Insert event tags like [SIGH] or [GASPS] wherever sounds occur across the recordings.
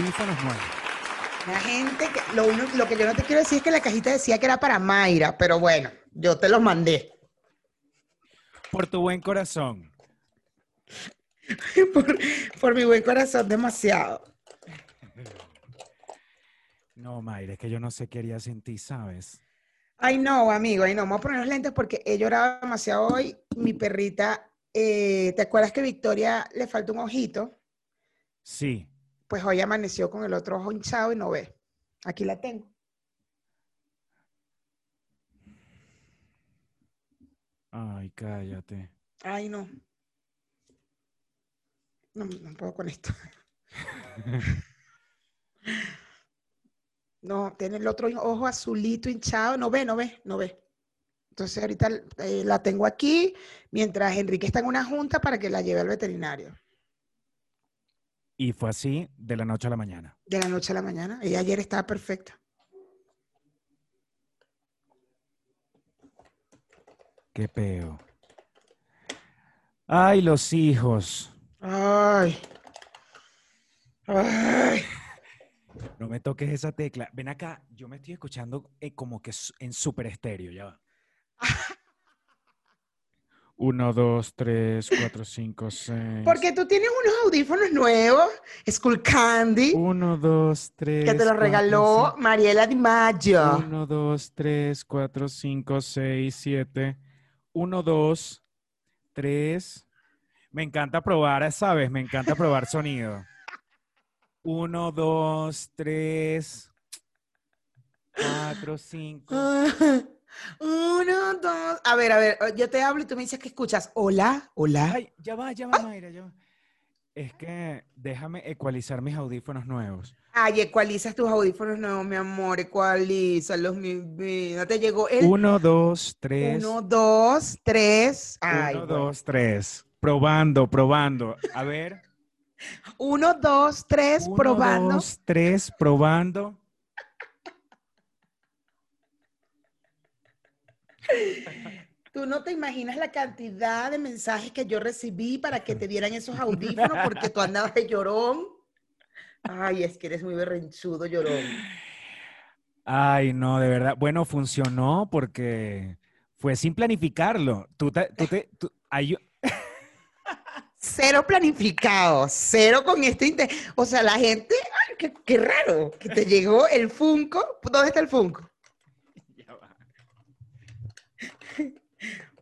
audífonos nuevos. Una gente que lo, uno- lo que yo no te quiero decir es que la cajita decía que era para Mayra, pero bueno, yo te los mandé. Por tu buen corazón. [LAUGHS] por, por mi buen corazón, demasiado. No, Mayra, es que yo no sé qué haría sin ti, ¿sabes? Ay, no, amigo, ay, no, vamos a poner los lentes porque he llorado demasiado hoy. Mi perrita, eh, ¿te acuerdas que Victoria le falta un ojito? Sí. Pues hoy amaneció con el otro ojo hinchado y no ve. Aquí la tengo. Ay, cállate. Ay, no. No, no puedo con esto. [LAUGHS] No, tiene el otro ojo azulito hinchado. No ve, no ve, no ve. Entonces ahorita eh, la tengo aquí mientras Enrique está en una junta para que la lleve al veterinario. Y fue así de la noche a la mañana. De la noche a la mañana. Ella ayer estaba perfecta. Qué peo. Ay, los hijos. Ay. Ay. No me toques esa tecla. Ven acá, yo me estoy escuchando eh, como que en super estéreo, ya va. [LAUGHS] 1, 2, 3, 4, 5, 6. Porque tú tienes unos audífonos nuevos, Skull Candy. 1, 2, 3. Que te los regaló cinco. Mariela Di Maggio. 1, 2, 3, 4, 5, 6, 7. 1, 2, 3. Me encanta probar, ¿sabes? Me encanta probar sonido. 1, 2, 3, 4, 5. Uno, dos. A ver, a ver, yo te hablo y tú me dices que escuchas. Hola, hola. Ay, ya va, ya va, Mayra, ya va. Es que déjame ecualizar mis audífonos nuevos. Ay, ecualizas tus audífonos nuevos, mi amor, ecualízalos, mi vida. Te llegó el Uno, dos, tres. uno, dos, tres. Ay, Uno, bueno. dos, tres. Probando, probando. A ver. Uno, dos, tres, Uno, probando. dos, tres, probando. [LAUGHS] Tú no te imaginas la cantidad de mensajes que yo recibí para que te dieran esos audífonos porque tú andabas de llorón. Ay, es que eres muy berrenchudo, llorón. Ay, no, de verdad. Bueno, funcionó porque fue sin planificarlo. Tú te, tú te, tú- ay, yo- [LAUGHS] Cero planificado, cero con este inte- O sea, la gente, ay, qué, qué raro, que te llegó el Funko. ¿Dónde está el Funko?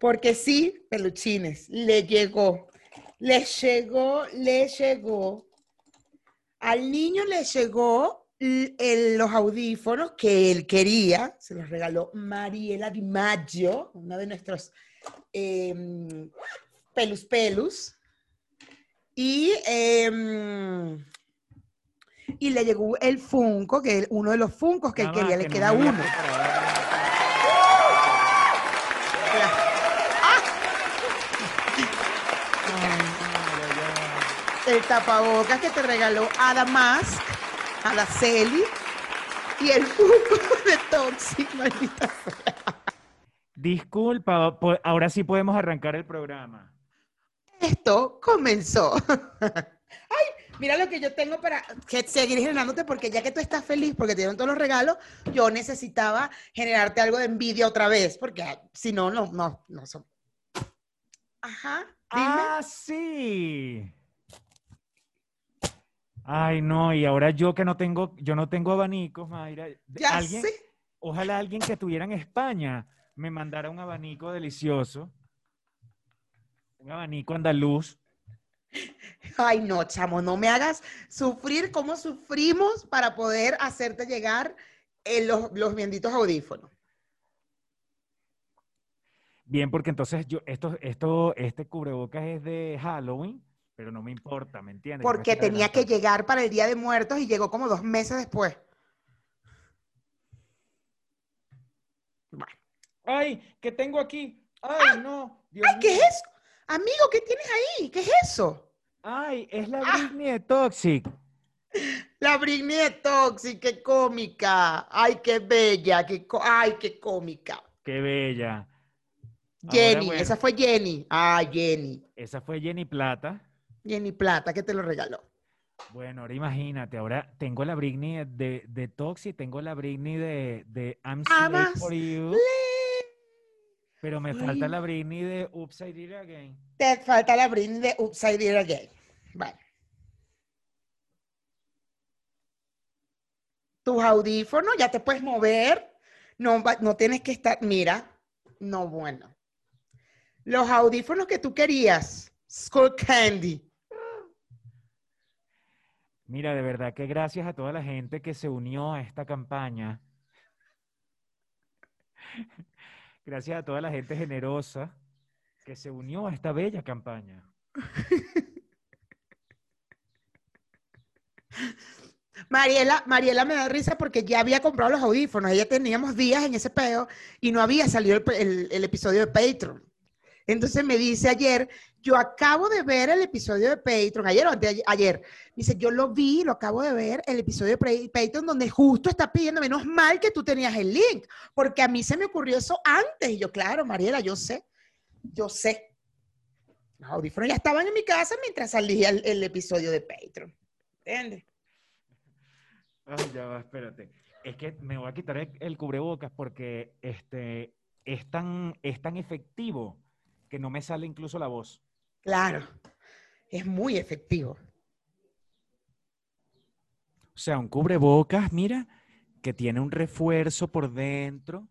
Porque sí, peluchines, le llegó, le llegó, le llegó. Al niño le llegó el- los audífonos que él quería, se los regaló Mariela Di Maggio, una de nuestros em, pelus pelus. Y, em, y le llegó el Funko, que uno de los Funcos que él quería, le no queda uno. preparado. Ay, Mayra, ya. El tapabocas que te regaló Adamas, Araceli, y el Funko [LAUGHS] de Toxic, maldita sea. Disculpa, ahora sí podemos arrancar el programa. Esto comenzó. [LAUGHS] Ay, mira lo que yo tengo para seguir generándote, porque ya que tú estás feliz porque te dieron todos los regalos, yo necesitaba generarte algo de envidia otra vez, porque ah, si no, no, no, no son. Ajá, dime. Ah, sí. Ay, no, y ahora yo que no tengo, yo no tengo abanicos, Mayra. ya alguien, sé. ojalá alguien que estuviera en España me mandara un abanico delicioso. Un abanico andaluz. Ay, no, chamo, no me hagas sufrir como sufrimos para poder hacerte llegar eh, los, los benditos audífonos. Bien, porque entonces yo, esto, esto, este cubrebocas es de Halloween, pero no me importa, ¿me entiendes? Me Porque tenía que llegar para el Día de Muertos y llegó como dos meses después. Bueno. Ay, ¿qué tengo aquí? Ay, no. Dios Ay, ¿qué es eso? Amigo, ¿qué tienes ahí? ¿Qué es eso? Ay, es la Ah. Britney de Toxic. La Britney de Toxic, qué cómica. Ay, qué bella. Qué co- Ay, qué cómica. Qué bella. Jenny, bueno. esa fue Jenny. Ah, Jenny. Esa fue Jenny Plata. Jenny Plata, que te lo regaló. Bueno, ahora imagínate, ahora tengo la Britney de, de Toxi, tengo la Britney de, de I'm Slave for You, pero me Ay. falta la Britney de Upside It Again. Te falta la Britney de Upside Down Again. Bueno. Tus audífonos, ya te puedes mover. No, no tienes que estar. Mira, no, bueno. Los audífonos que tú querías, Skull Candy. Mira, de verdad que gracias a toda la gente que se unió a esta campaña. [LAUGHS] Gracias a toda la gente generosa que se unió a esta bella campaña. [LAUGHS] Mariela, Mariela me da risa porque ya había comprado los audífonos. Ella teníamos días en ese peo y no había salido el- el episodio de Patreon. Entonces me dice ayer, yo acabo de ver el episodio de Patreon, ayer o ayer. Dice, yo lo vi, lo acabo de ver, el episodio de Patreon donde justo está pidiendo, menos mal que tú tenías el link, porque a mí se me ocurrió eso antes. Y yo, claro, Mariela, yo sé, yo sé. Los audífonos ya estaban en mi casa mientras salía el, el episodio de Patreon. ¿Entiendes? Ay, ya va, espérate. Es que me voy a quitar el, el cubrebocas porque este, es tan, es tan efectivo que no me sale incluso la voz. Claro, es muy efectivo. O sea, un cubrebocas, mira, que tiene un refuerzo por dentro.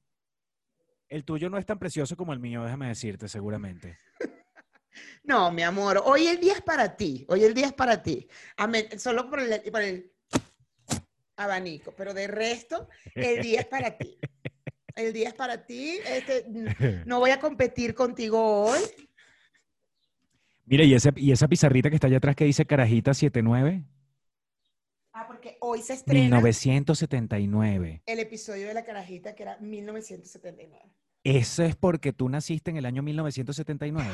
El tuyo no es tan precioso como el mío, déjame decirte, seguramente. [LAUGHS] No, mi amor, hoy el día es para ti, hoy el día es para ti. Solo por el, por el abanico, pero de resto, el día es para ti. [LAUGHS] El día es para ti. Este, no voy a competir contigo hoy. Mira, ¿y, ese, y esa pizarrita que está allá atrás que dice Carajita 79? Ah, porque hoy se estrena 1979. el episodio de La Carajita que era 1979. Eso es porque tú naciste en el año 1979.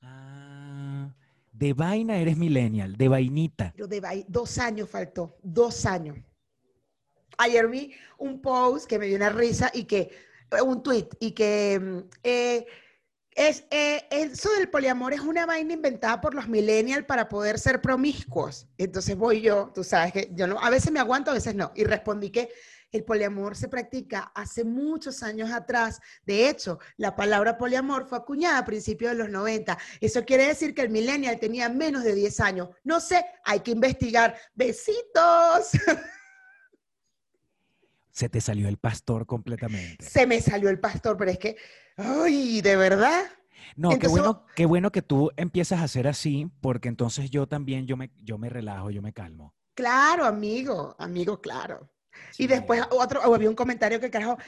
Ah, de vaina eres millennial, de vainita. Pero de dos años faltó, dos años. Ayer vi un post que me dio una risa y que, un tweet, y que mm, eh, es, eh, eso del poliamor es una vaina inventada por los millennials para poder ser promiscuos. Entonces voy yo, tú sabes que yo no, a veces me aguanto, a veces no, y respondí que el poliamor se practica hace muchos años atrás. De hecho, la palabra poliamor fue acuñada a principios de los 90. Eso quiere decir que el millennial tenía menos de 10 años. No sé, hay que investigar. Besitos. [LAUGHS] Se te salió el pastor completamente. Se me salió el pastor, pero es que, ay, de verdad. No, qué bueno, qué bueno que tú empiezas a hacer así, porque entonces yo también, yo me, yo me relajo, yo me calmo. Claro, amigo, amigo, claro. Sí. Y después otro, o había un comentario que carajo,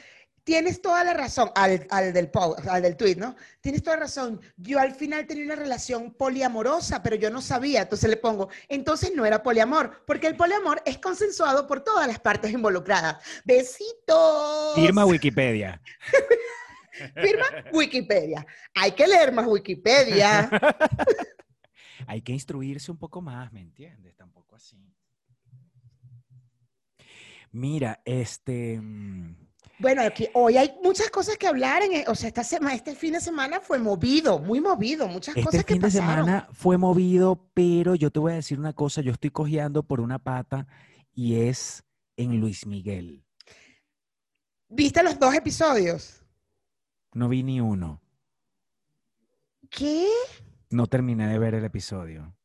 tienes toda la razón, al, al del post, al del tweet, ¿no? Tienes toda la razón. Yo al final tenía una relación poliamorosa, pero yo no sabía. Entonces le pongo, entonces no era poliamor, porque el poliamor es consensuado por todas las partes involucradas. Besitos. Firma Wikipedia. [LAUGHS] Firma Wikipedia. Hay que leer más Wikipedia. [LAUGHS] Hay que instruirse un poco más, ¿me entiendes? Tampoco así. Mira, este... Bueno, aquí, hoy hay muchas cosas que hablar. En, o sea, esta semana, este fin de semana fue movido, muy movido, muchas Este cosas que fin de pasaron. semana fue movido, pero yo te voy a decir una cosa, yo estoy cojeando por una pata y es en Luis Miguel. ¿Viste los dos episodios? No vi ni uno. ¿Qué? No terminé de ver el episodio.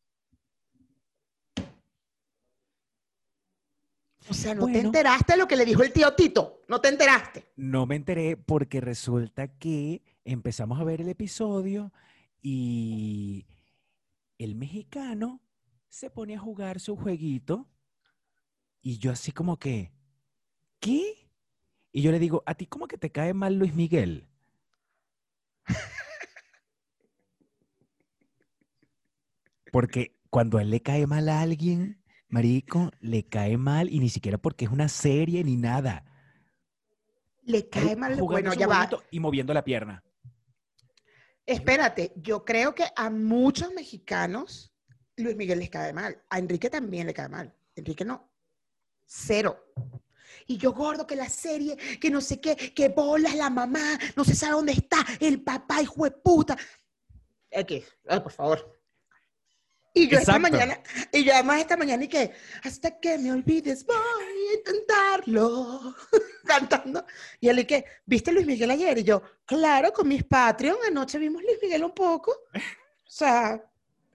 O sea, no te enteraste de lo que le dijo el tío Tito. No te enteraste. No me enteré porque resulta que empezamos a ver el episodio y el mexicano se pone a jugar su jueguito y yo así como que, ¿qué? Y yo le digo, ¿a ti cómo que te cae mal Luis Miguel? [LAUGHS] Porque cuando a él le cae mal a alguien, marico, le cae mal y ni siquiera porque es una serie ni nada. Le cae Él mal. Bueno, ya va. Y moviendo la pierna. Espérate, yo creo que a muchos mexicanos Luis Miguel les cae mal. A Enrique también le cae mal. Enrique no. Cero. Y yo gordo que la serie, que no sé qué, que bolas la mamá, no se sabe dónde está, el papá, hijo de puta. Aquí, ay, por favor. Y yo esta mañana, y yo además esta mañana y que, hasta que me olvides voy a intentarlo, [LAUGHS] cantando. Y él y que, ¿viste Luis Miguel ayer? Y yo, claro, con mis Patreon, anoche vimos Luis Miguel un poco. O sea,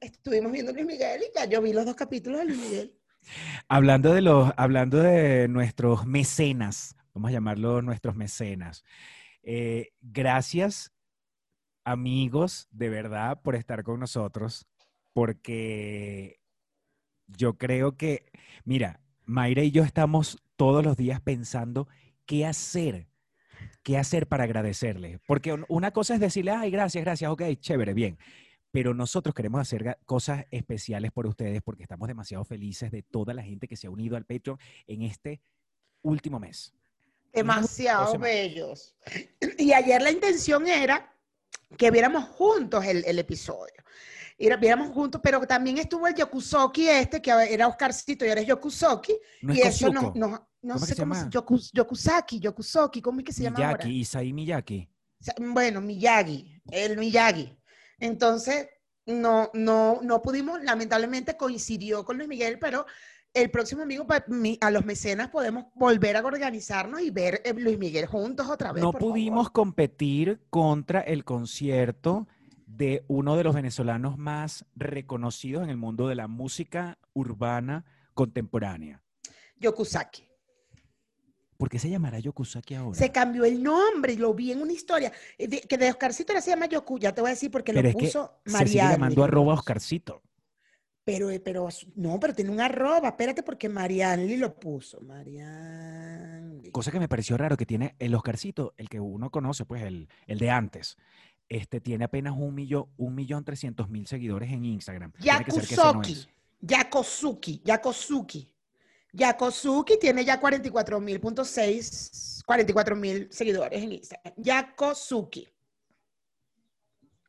estuvimos viendo Luis Miguel y ya yo vi los dos capítulos de Luis Miguel. Hablando de los, hablando de nuestros mecenas, vamos a llamarlos nuestros mecenas. eh, gracias, amigos, de verdad, por estar con nosotros, porque yo creo que, mira, Mayra y yo estamos todos los días pensando qué hacer, qué hacer para agradecerle. Porque un- una cosa es decirle, ay, gracias, gracias, ok, chévere, bien. Pero nosotros queremos hacer cosas especiales por ustedes porque estamos demasiado felices de toda la gente que se ha unido al Patreon en este último mes. Demasiado bellos. Y ayer la intención era que viéramos juntos el, el episodio. Viéramos juntos, pero también estuvo el Yokusoki este, que era Oscarcito y ahora es Yokusoki. No y es eso no, Kosiuko, no, no ¿Cómo es que sé cómo se llama? Yoku- Yokusaki, Yokusoki, ¿cómo es que se llama ahora? Miyaki, Isaí Miyaki. O sea, Bueno, Miyagi, el Miyagi. Entonces, no, no, no pudimos, lamentablemente coincidió con Luis Miguel, pero el próximo amigo, mi- a los mecenas podemos volver a organizarnos y ver eh, Luis Miguel juntos otra vez. No por favor. pudimos competir contra el concierto de uno de los venezolanos más reconocidos en el mundo de la música urbana contemporánea. Yokusaki. ¿Por qué se llamará Yokusaki ahora? Se cambió el nombre, lo vi en una historia, eh, de- que de Oscarcito ahora se llama Yoku, ya te voy a decir porque Pero lo puso se sigue llamando arroba Oscarcito. Pero, eh, pero, no, pero tiene un arroba, espérate porque Marianli lo puso, Marianli. Cosa que me pareció raro que tiene el Oscarcito, el que uno conoce, pues el, el de antes. Este tiene apenas un millón, un millón trescientos mil seguidores en Instagram. Es. Yakosuki, Yakosuki. Yakosuki tiene ya 44 mil punto seis, 44 mil seguidores en Instagram. Yakosuki.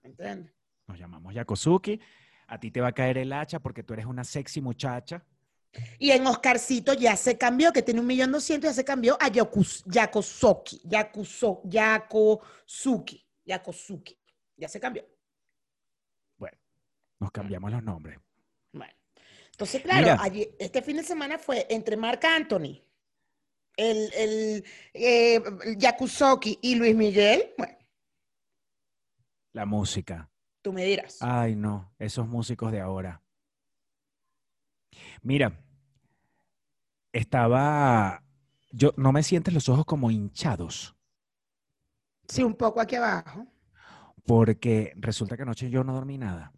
¿Entiendes? Nos llamamos Yakosuki. A ti te va a caer el hacha porque tú eres una sexy muchacha. Y en Oscarcito ya se cambió, que tiene un millón doscientos, ya se cambió a Yakus, Yakosoki, Yakosuki. Ya se cambió. Nos cambiamos los nombres. Bueno, entonces, claro, Mira. allí- este fin de semana fue entre Marc Anthony, el, el, eh, Yakusoki y Luis Miguel. Bueno, La música. tú me dirás. Ay, no, esos músicos de ahora. Mira, estaba, yo, ¿no me sientes los ojos como hinchados? Sí, un poco aquí abajo. Porque resulta que anoche yo no dormí nada.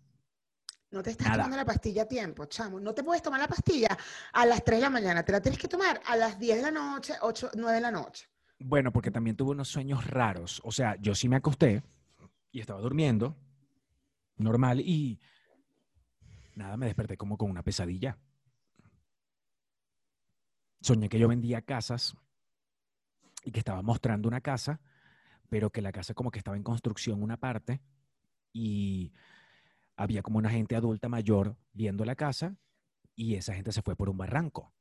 No te estás Nada. tomando la pastilla a tiempo, chamo. No te puedes tomar la pastilla a las 3 de la mañana. Te la tienes que tomar a las 10 de la noche, 8, 9 de la noche. Bueno, porque también tuve unos sueños raros. O sea, yo sí me acosté y estaba durmiendo, normal, y nada, me desperté como con una pesadilla. Soñé que yo vendía casas y que estaba mostrando una casa, pero que la casa como que estaba en construcción una parte y había como una gente adulta mayor viendo la casa y esa gente se fue por un barranco.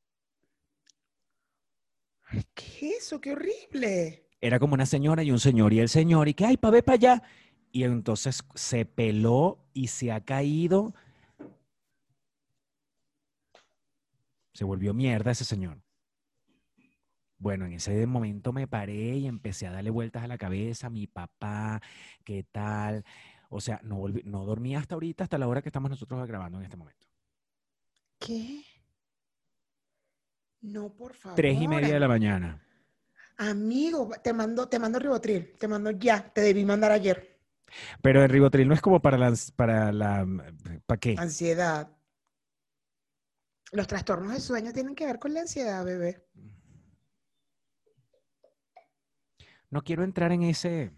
¿Qué es eso? ¡Qué horrible! era como una señora y un señor, y el señor, y que, ay, pa' ver para allá. Y entonces se peló y se ha caído. Se volvió mierda ese señor. Bueno, en ese momento me paré y empecé a darle vueltas a la cabeza, mi papá, ¿qué tal? O sea, no, volví- no dormí hasta ahorita, hasta la hora que estamos nosotros grabando en este momento. ¿Qué? No, por favor. Tres y media de la mañana. Amigo, te mando, te mando ribotril, te mando ya, te debí mandar ayer. Pero el ribotril no es como para la, para la, ¿para qué? Ansiedad. Los trastornos de sueño tienen que ver con la ansiedad, bebé. No quiero entrar en ese,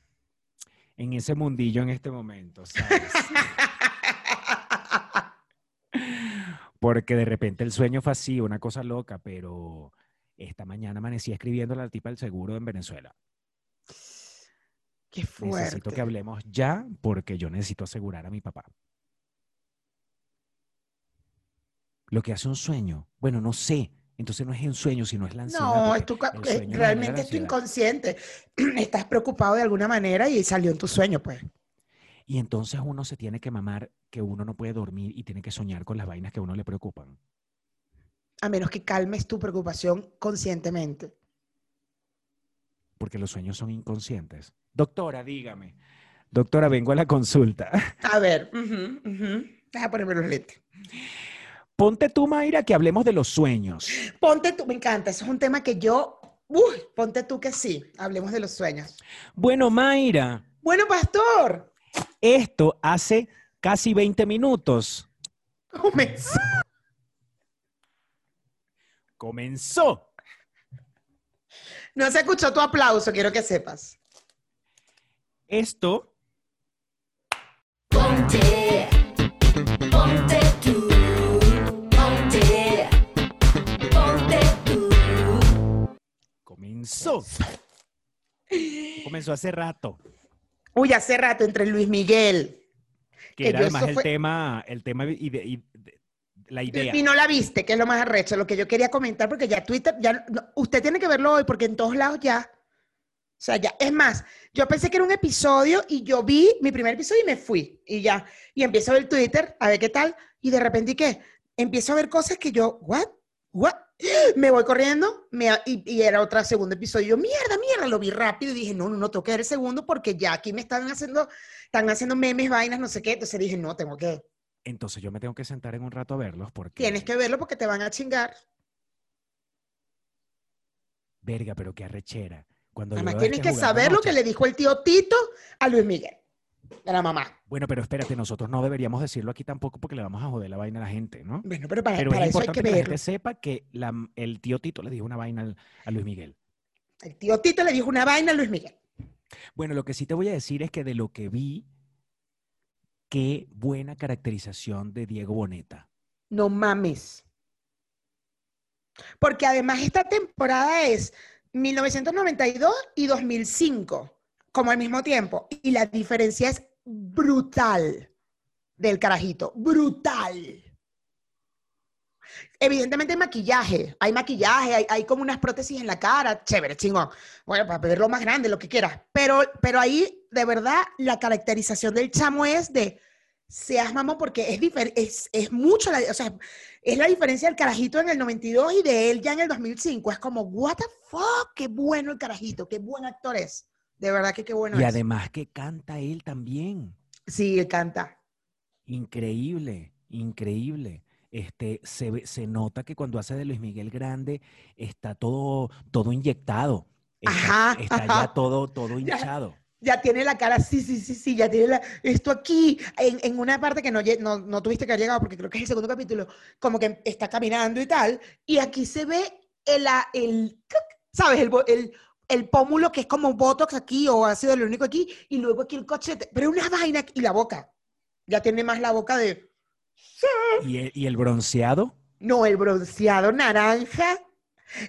en ese mundillo en este momento, ¿sabes? [LAUGHS] Porque de repente el sueño fue así, una cosa loca, pero esta mañana amanecí escribiendo a la tipa del seguro en Venezuela. Qué Necesito fuerte. que hablemos ya porque yo necesito asegurar a mi papá. Lo que hace un sueño, bueno, no sé, Entonces no es un sueño, sino es la ansiedad. No, es tu, eh, realmente es tu ansiedad. inconsciente. [CLEARS THROAT] Estás preocupado de alguna manera y salió en tu sueño, pues. Y entonces uno se tiene que mamar que uno no puede dormir y tiene que soñar con las vainas que a uno le preocupan. A menos que calmes tu preocupación conscientemente. Porque los sueños son inconscientes. Doctora, dígame. Doctora, vengo a la consulta. A ver, ujú, ujú. deja ponerme los lentes. Ponte tú, Mayra, que hablemos de los sueños. Ponte tú, me encanta, eso es un tema que yo, uy, ponte tú que sí, hablemos de los sueños. Bueno, Mayra, Bueno, pastor, esto hace casi 20 minutos comenzó. comenzó. No se escuchó tu aplauso, quiero que sepas. Esto Ponte, ponte comenzó. Comenzó hace rato. Uy, hace rato entre Luis Miguel. Que Que era además el fue- tema, el tema y, de- y de- la idea. Y no la viste, que es lo más arrecho, lo que yo quería comentar, porque ya Twitter, ya, usted tiene que verlo hoy, porque en todos lados ya. O sea, ya. Es más, yo pensé que era un episodio y yo vi mi primer episodio y me fui. Y ya. Y empiezo a ver Twitter, a ver qué tal. Y de repente, ¿y ¿qué? Empiezo a ver cosas que yo, ¿what? ¿What? Me voy corriendo me, y, y era otro segundo episodio. Yo, mierda, mierda, lo vi rápido y dije, no, no, no, tengo que ver el segundo porque ya aquí me están haciendo, están haciendo memes, vainas, no sé qué. Entonces dije, no, tengo que, Entonces yo me tengo que sentar en un rato a verlos porque. tienes que verlo porque te van a chingar. Verga, pero qué arrechera. Cuando Además, tienes que saber lo que le dijo el tío Tito a Luis Miguel, a la mamá. Bueno, pero espérate, nosotros no deberíamos decirlo aquí tampoco porque le vamos a joder la vaina a la gente, ¿no? Bueno, pero para, Pero para es eso hay importante que que, la gente sepa que la- el tío Tito le dijo una vaina al- a Luis Miguel. El tío Tito le dijo una vaina a Luis Miguel. Bueno, lo que sí te voy a decir es que de lo que vi, qué buena caracterización de Diego Boneta. No mames. Porque además esta temporada es 1992 y 2005, como al mismo tiempo. Y la diferencia es brutal del carajito. Brutal. Evidentemente hay maquillaje, hay maquillaje, hay, como unas prótesis en la cara, chévere, chingón. Bueno, para verlo más grande, lo que quieras. Pero, pero ahí, de verdad, la caracterización del chamo es de seas mamón porque es, es, es mucho, la, o sea, es la diferencia del carajito en el 92 y de él ya en el 2005. Es como, what the fuck, qué bueno el carajito, qué buen actor es. De verdad que qué bueno y es. además que canta él también. Sí, él canta. Increíble, increíble. Este, se, se nota que cuando hace de Luis Miguel Grande está todo, todo inyectado. Está, Ajá, está ajá. ya todo, todo Ya. hinchado. Ya tiene la cara, sí, sí, sí, sí, ya tiene la- esto aquí, en, en una parte que no, no, no tuviste que haber llegado, porque creo que es el segundo capítulo, como que está caminando y tal, y aquí se ve el, el ¿sabes? El, el, el pómulo que es como botox aquí, o ácido hialurónico aquí, y luego aquí el cochete, pero una vaina, y la boca, ya tiene más la boca de, ¿Y el, y el bronceado? no, el bronceado naranja.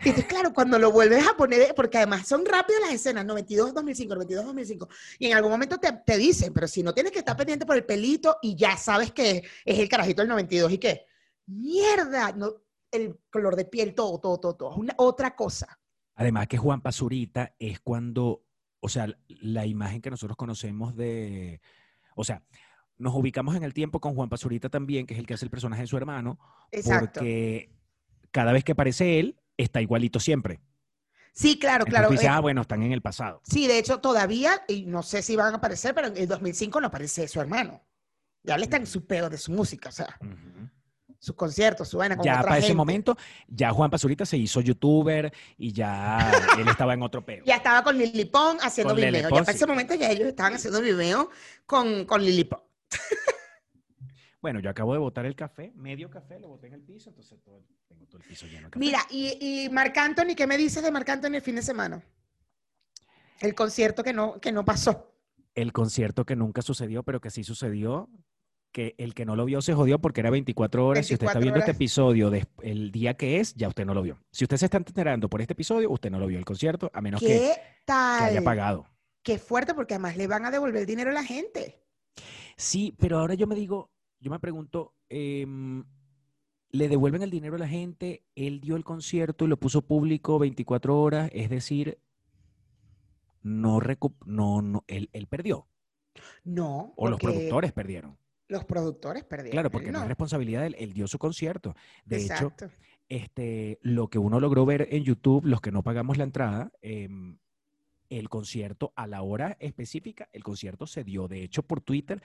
Y entonces, claro, cuando lo vuelves a poner, porque además son rápidas las escenas, 92, 2005, 92, 2005, y en algún momento te, te dicen, pero si no tienes que estar pendiente por el pelito y ya sabes que es el carajito del 92 y qué, mierda, no, el color de piel, todo, todo, todo, todo, es una, otra cosa. Además que Juan Pazurita es cuando, o sea, la imagen que nosotros conocemos de, o sea, nos ubicamos en el tiempo con Juan Pazurita también, que es el que hace el personaje de su hermano, Exacto. porque cada vez que aparece él, está igualito siempre. Sí, claro, Entonces claro. tú dices, eh, ah, bueno, están en el pasado. Sí, de hecho, todavía, y no sé si van a aparecer, pero en el 2005 no aparece su hermano. Ya le está en su peo de su música, o sea. Sus conciertos, su vaina con Ya otra para ese momento, ya Juan Pazurita se hizo youtuber y ya [LAUGHS] él estaba en otro peo. Ya estaba con Lili Pong haciendo Con Lili video. Pong, ya para sí. ese momento ya ellos estaban haciendo video con, con Lili Pong. [LAUGHS] Bueno, yo acabo de botar el café, medio café, lo boté en el piso, entonces todo- tengo todo el piso lleno de café. Mira, y, y Marc Anthony, ¿qué me dices de Marc Anthony el fin de semana? El concierto que no, que no pasó. el concierto que nunca sucedió, pero que sí sucedió, que el que no lo vio se jodió porque era 24 horas. si usted está 24 viendo este episodio el día que es, ya usted no lo vio. Si usted se está enterando por este episodio, usted no lo vio el concierto, a menos que, ¿Qué que haya tal? pagado. Qué fuerte, porque además le van a devolver el dinero a la gente. Sí, pero ahora yo me digo, yo me pregunto, em, le devuelven el dinero a la gente, él dio el concierto y lo puso público 24 horas, es decir, no, no, no él, él perdió, No, o los productores perdieron. Los productores perdieron. Claro, porque no. es responsabilidad de él, él dio su concierto. De hecho, Exacto. este, lo que uno logró ver en YouTube, los que no pagamos la entrada, em, el concierto a la hora específica, el concierto se dio. De hecho, por Twitter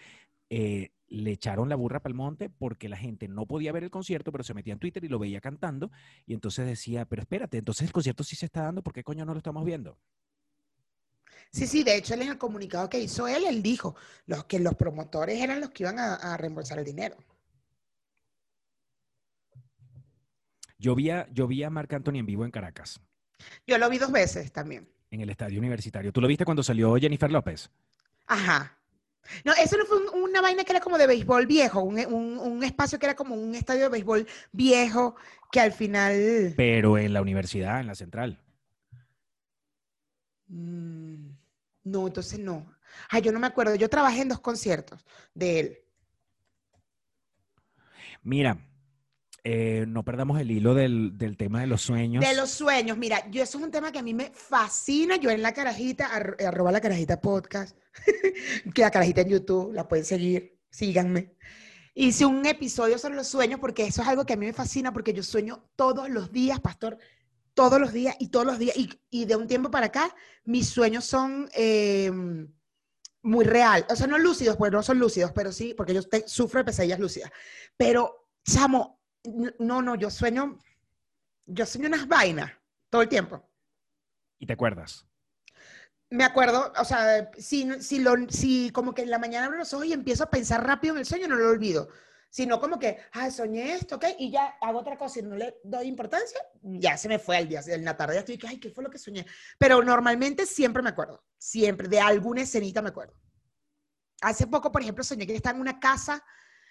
eh, le echaron la burra para el monte porque la gente no podía ver el concierto, pero se metía en Twitter y lo veía cantando. Y entonces decía, pero espérate, entonces el concierto sí se está dando, ¿por qué coño no lo estamos viendo? Sí, sí, de hecho, él en el comunicado que hizo él, él dijo los, que los promotores eran los que iban a, a reembolsar el dinero. Yo vi, a, yo vi a Marc Anthony en vivo en Caracas, Yo lo vi dos veces también. en el estadio universitario. ¿Tú lo viste cuando salió Jennifer López? Ajá. No, eso no fue un- una vaina que era como de béisbol viejo, un, un- un espacio que era como un estadio de béisbol viejo que al final... Pero en la universidad, en la central. Mm, no, entonces no. Ay, yo no me acuerdo. Yo trabajé en dos conciertos de él. Mira, eh, no perdamos el hilo del, del tema de los sueños. De los sueños, mira, yo eso es un tema que a mí me fascina. Yo en la carajita, ar- arroba la carajita podcast, [LAUGHS] que la carajita en YouTube, la pueden seguir, síganme. Hice un episodio sobre los sueños porque eso es algo que a mí me fascina porque yo sueño todos los días, pastor, todos los días y todos los días. Y, y de un tiempo para acá, mis sueños son eh, muy real. O sea, no lúcidos, pues no son lúcidos, pero sí, porque yo te- sufro de pesadillas lúcidas. Pero, chamo, no, no, yo sueño, yo sueño unas vainas todo el tiempo. ¿Y te acuerdas? Me acuerdo, o sea, si, si, lo, si como que en la mañana abro los ojos y empiezo a pensar rápido en el sueño, no lo olvido. Sino como que, ah, soñé esto, ¿ok? Y ya hago otra cosa y no le doy importancia, ya se me fue al día, en la tarde ya estoy que, ay, ¿qué fue lo que soñé? Pero normalmente siempre me acuerdo, siempre, de alguna escenita me acuerdo. Hace poco, por ejemplo, soñé que estaba en una casa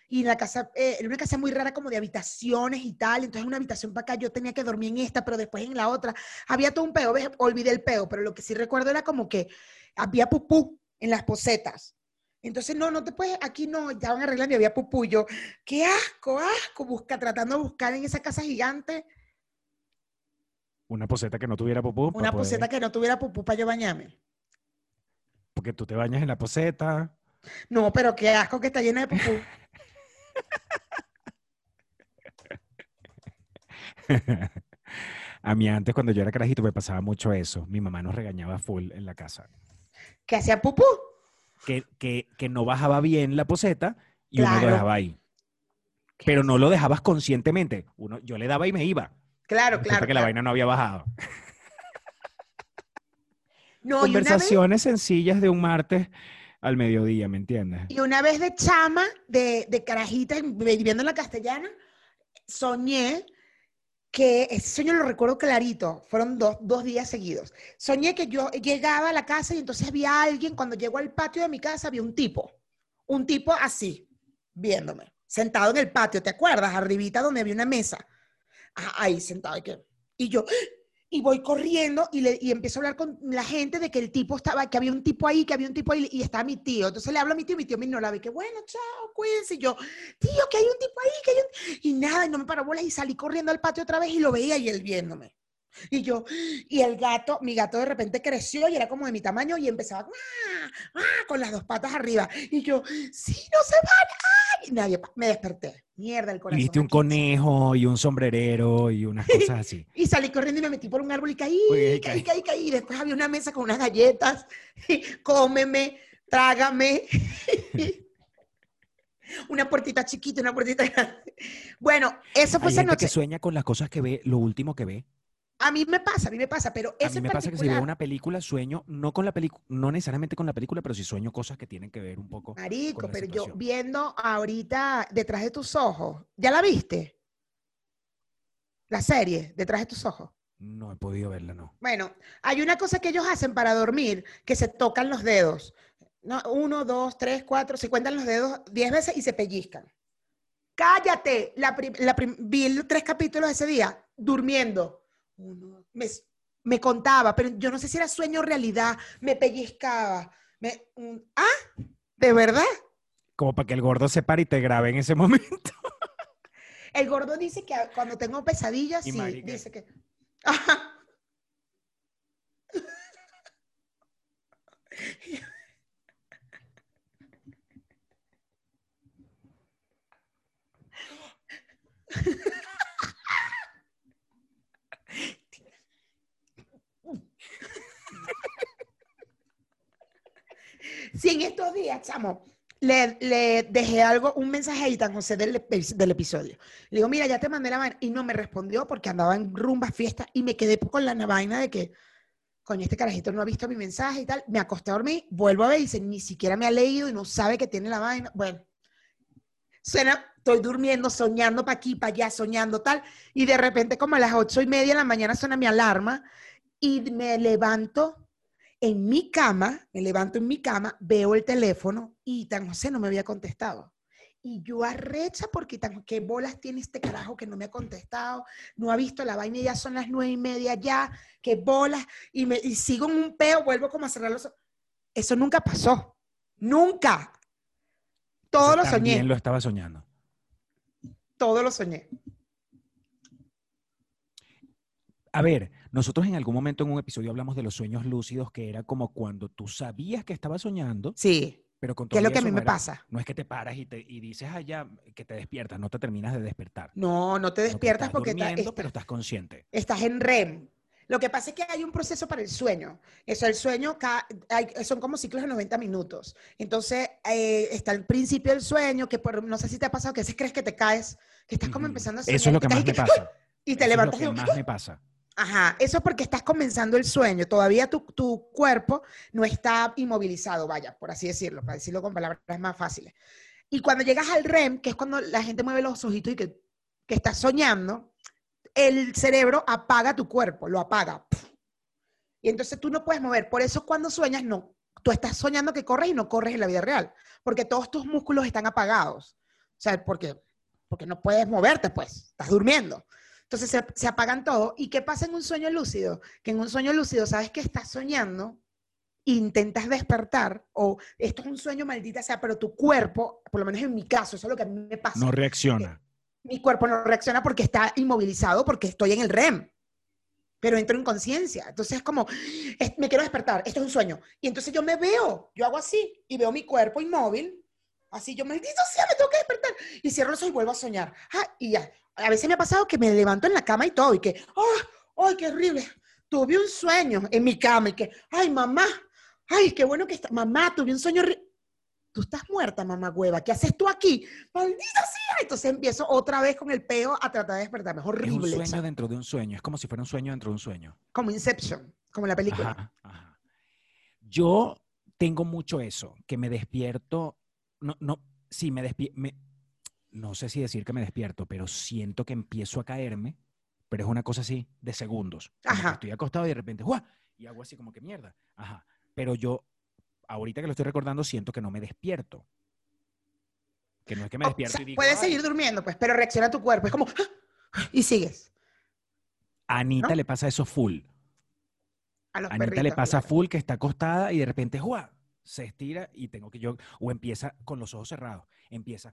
y en la casa, eh, en una casa muy rara como de habitaciones y tal, entonces en una habitación para acá yo tenía que dormir en esta, pero después en la otra, había todo un peo, olvidé el peo, pero lo que sí recuerdo era como que había pupú en las posetas. Entonces, no, no te puedes, aquí no, ya van arreglando y había pupú. Y yo, qué asco, asco, busca, tratando de buscar en esa casa gigante Una poseta que no tuviera popó. pa' una poder- poseta que no tuviera pupú para yo bañarme. Porque tú te bañas en la poseta. No, pero qué asco que está llena de pupú. [LAUGHS] A mí antes, cuando yo era carajito, me pasaba mucho eso. Mi mamá nos regañaba full en la casa. que hacía pupú. Que, que, que no bajaba bien la poseta y uno lo dejaba ahí. Pero no lo dejabas conscientemente. Uno, yo le daba y me iba. Claro, claro. que la vaina no había bajado. [LAUGHS] No, vez, Conversaciones sencillas de un martes al mediodía, ¿me entiendes? y una vez de chama, de, de carajita, viviendo en la castellana, soñé que ese sueño lo recuerdo clarito, fueron dos, dos días seguidos. Soñé que yo llegaba a la casa y entonces había alguien, cuando llego al patio de mi casa, había un tipo, un tipo así, viéndome, sentado en el patio, ¿te acuerdas? Arribita donde había una mesa. Ahí sentado. Y, que, y yo, y voy corriendo y, le, y empiezo a hablar con la gente de que el tipo estaba, que había un tipo ahí, que había un tipo ahí, y estaba mi tío. Entonces le hablo a mi tío, mi tío me ignora, y que bueno, chao, cuídense. Y yo, tío, que hay un tipo ahí, que hay un... Y nada, y no me paró bolas y salí corriendo al patio otra vez y lo veía y él viéndome. Y yo, y el gato, mi gato de repente creció y era como de mi tamaño y empezaba ¡ah! ¡ah! con las dos patas arriba. Y yo, sí, no se van. Y nadie, me desperté. Mierda, el Y corazón. viste un aquí. conejo y un sombrerero y unas [LAUGHS] cosas así. Y salí corriendo y me metí por un árbol y caí, Uy, caí, caí. caí, caí. Y después había una mesa con unas galletas. [LAUGHS] Y, Cómeme, trágame. [LAUGHS] una puertita chiquita, una puertita grande. Bueno, eso fue Hay esa gente noche. que sueña con las cosas que ve, lo último que ve. A mí me pasa, a mí me pasa, pero A mí en me pasa que si veo una película, sueño, no con la película, no necesariamente con la película, pero sí sueño cosas que tienen que ver un poco. Marico, con la pero yo situación. viendo ahorita detrás de tus ojos, ¿ya la viste? La serie, detrás de tus ojos. No he podido verla, no. Bueno, hay una cosa que ellos hacen para dormir, que se tocan los dedos. No, uno, dos, tres, cuatro, se cuentan los dedos diez veces y se pellizcan. Cállate. La prim- la prim- vi tres capítulos ese día, durmiendo. Uno, me, me contaba, pero yo no sé si era sueño o realidad. Me pellizcaba. Me, mm, ah, ¿de verdad? Como para que el gordo se pare y te grabe en ese [LAUGHS] momento. El gordo dice que cuando tengo pesadillas, ¿Y sí, dice que... [LAUGHS] Ajá. Sí, en estos días, chamo, le, dejé algo, un mensaje ahí tan José del, del episodio. Le digo, mira, ya te mandé la vaina. Y no me respondió porque andaba en rumba, fiesta, y me quedé con la vaina de que, coño, este carajito no ha visto mi mensaje y tal. Me acosté a dormir, vuelvo a ver y dice, ni siquiera me ha leído y no sabe que tiene la vaina. Bueno, suena, estoy durmiendo, soñando para aquí, para allá, soñando tal. Y de repente, como a las ocho y media de la mañana, suena mi alarma y me levanto en mi cama, me levanto en mi cama, veo el teléfono y tan José no me había contestado. Y yo arrecha porque tan, qué bolas tiene este carajo que no me ha contestado, no ha visto la vaina, y ya son las nueve y media ya, qué bolas, y, me, y sigo en un peo, vuelvo como a cerrar los ojos. Eso nunca pasó, nunca. Todo lo También soñé, lo estaba soñando. todo lo soñé. A ver, nosotros en algún momento en un episodio hablamos de los sueños lúcidos, que era como cuando tú sabías que estabas soñando, Sí, pero con todo es lo que a mí eso me no era- pasa. No es que te paras y, te, y dices allá que te despiertas, no te terminas de despertar. No, no te No, despiertas estás porque durmiendo, estás- pero estás consciente. estás en REM. Lo que pasa es que hay un proceso para el sueño. Eso, el sueño hay- son como ciclos de 90 minutos. Entonces, eh, está el principio del sueño, que por- no sé si te ha pasado que a veces crees que te caes, que estás como empezando a soñar. Eso es lo que más me pasa. Y te Eso levantas es lo que ¡ah! más me pasa. Ajá, eso es porque estás comenzando el sueño. Todavía tu, tu cuerpo no está inmovilizado, vaya, por así decirlo, para decirlo con palabras más fáciles. Y cuando llegas al REM, que es cuando la gente mueve los ojitos y que, que estás soñando, el cerebro apaga tu cuerpo, lo apaga. Y entonces tú no puedes mover. Por eso cuando sueñas, no. Tú estás soñando que corres y no corres en la vida real, porque todos tus músculos están apagados. O sea, porque, porque no puedes moverte, pues, estás durmiendo. Entonces se, se apagan todo. ¿Y qué pasa en un sueño lúcido? Que en un sueño lúcido sabes que estás soñando, intentas despertar, o esto es un sueño maldita sea, pero tu cuerpo, por lo menos en mi caso, eso es lo que a mí me pasa. No reacciona. Mi cuerpo no reacciona porque está inmovilizado, porque estoy en el REM. Pero entro en conciencia. Entonces es como, es- me quiero despertar, esto es un sueño. Y entonces yo me veo, yo hago así, y veo mi cuerpo inmóvil, así yo, maldito sea, me tengo que despertar. Y cierro los ojos y vuelvo a soñar. Ah, y ya. A veces me ha pasado que me levanto en la cama y todo, y que, ¡oh, ay, qué horrible! Tuve un sueño en mi cama y que, ¡ay, mamá! ¡Ay, qué bueno que está! Mamá, tuve un sueño Tú estás muerta, mamá hueva. ¿Qué haces tú aquí? ¡Maldita sea! Entonces empiezo otra vez con el peo a tratar de despertarme. Es Es un horrible. sueño dentro de un sueño. Es como si fuera un sueño dentro de un sueño. Como Inception, como la película. Ajá, ajá. Yo tengo mucho eso, que me despierto, no, no, sí, me despierto, no sé si decir que me despierto, pero siento que empiezo a caerme, pero es una cosa así de segundos. Ajá. Estoy acostado y de repente, ¡guau! Y hago así como que mierda. Ajá. Pero yo, ahorita que lo estoy recordando, siento que no me despierto. Que no es que me O despierto sea, y digo, puedes seguir durmiendo, pues, pero reacciona tu cuerpo. Es como, ¡ah! y sigues. A Anita ¿no? le pasa eso full. A los Anita le pasa claro. full que está acostada y de repente ¡juá! Se estira y tengo que yo, o empieza con los ojos cerrados, empieza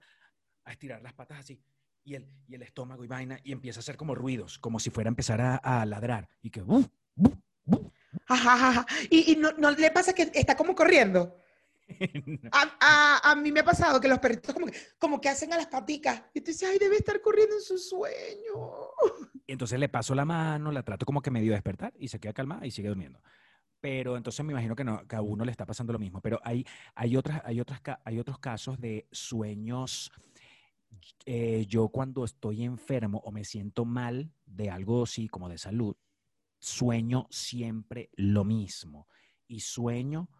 a estirar las patas así y el, y el estómago y vaina y empieza a hacer como ruidos, como si fuera a empezar a, a ladrar y que ¡buf! ¡buf! ¡buf! Ajá, ajá, ajá. Y, y no, no le pasa que está como corriendo. [LAUGHS] A, a- a mí me ha pasado que los perritos como que, como que hacen a las paticas. Y tú dices, ay, debe estar corriendo en su sueño. Y entonces le paso la mano, la trato como que medio de despertar y se queda calmada y sigue durmiendo. Pero entonces me imagino que, no, que a uno le está pasando lo mismo. Pero hay, hay, otras, hay, otros casos de sueños. eh, yo cuando estoy enfermo o me siento mal de algo así como de salud, sueño siempre lo mismo. Y sueño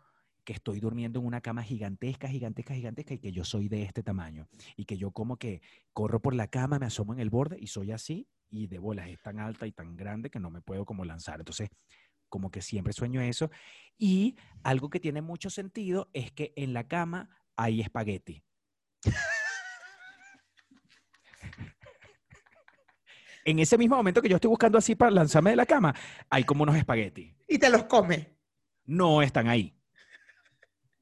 que estoy durmiendo en una cama gigantesca, gigantesca, gigantesca y que yo soy de este tamaño. Y que yo como que corro por la cama, me asomo en el borde y soy así y de bolas es tan alta y tan grande que no me puedo como lanzar. Entonces, como que siempre sueño eso. Y algo que tiene mucho sentido es que en la cama hay espagueti. en ese mismo momento que yo estoy buscando así para lanzarme de la cama, hay como unos espagueti. Y te los come. No están ahí.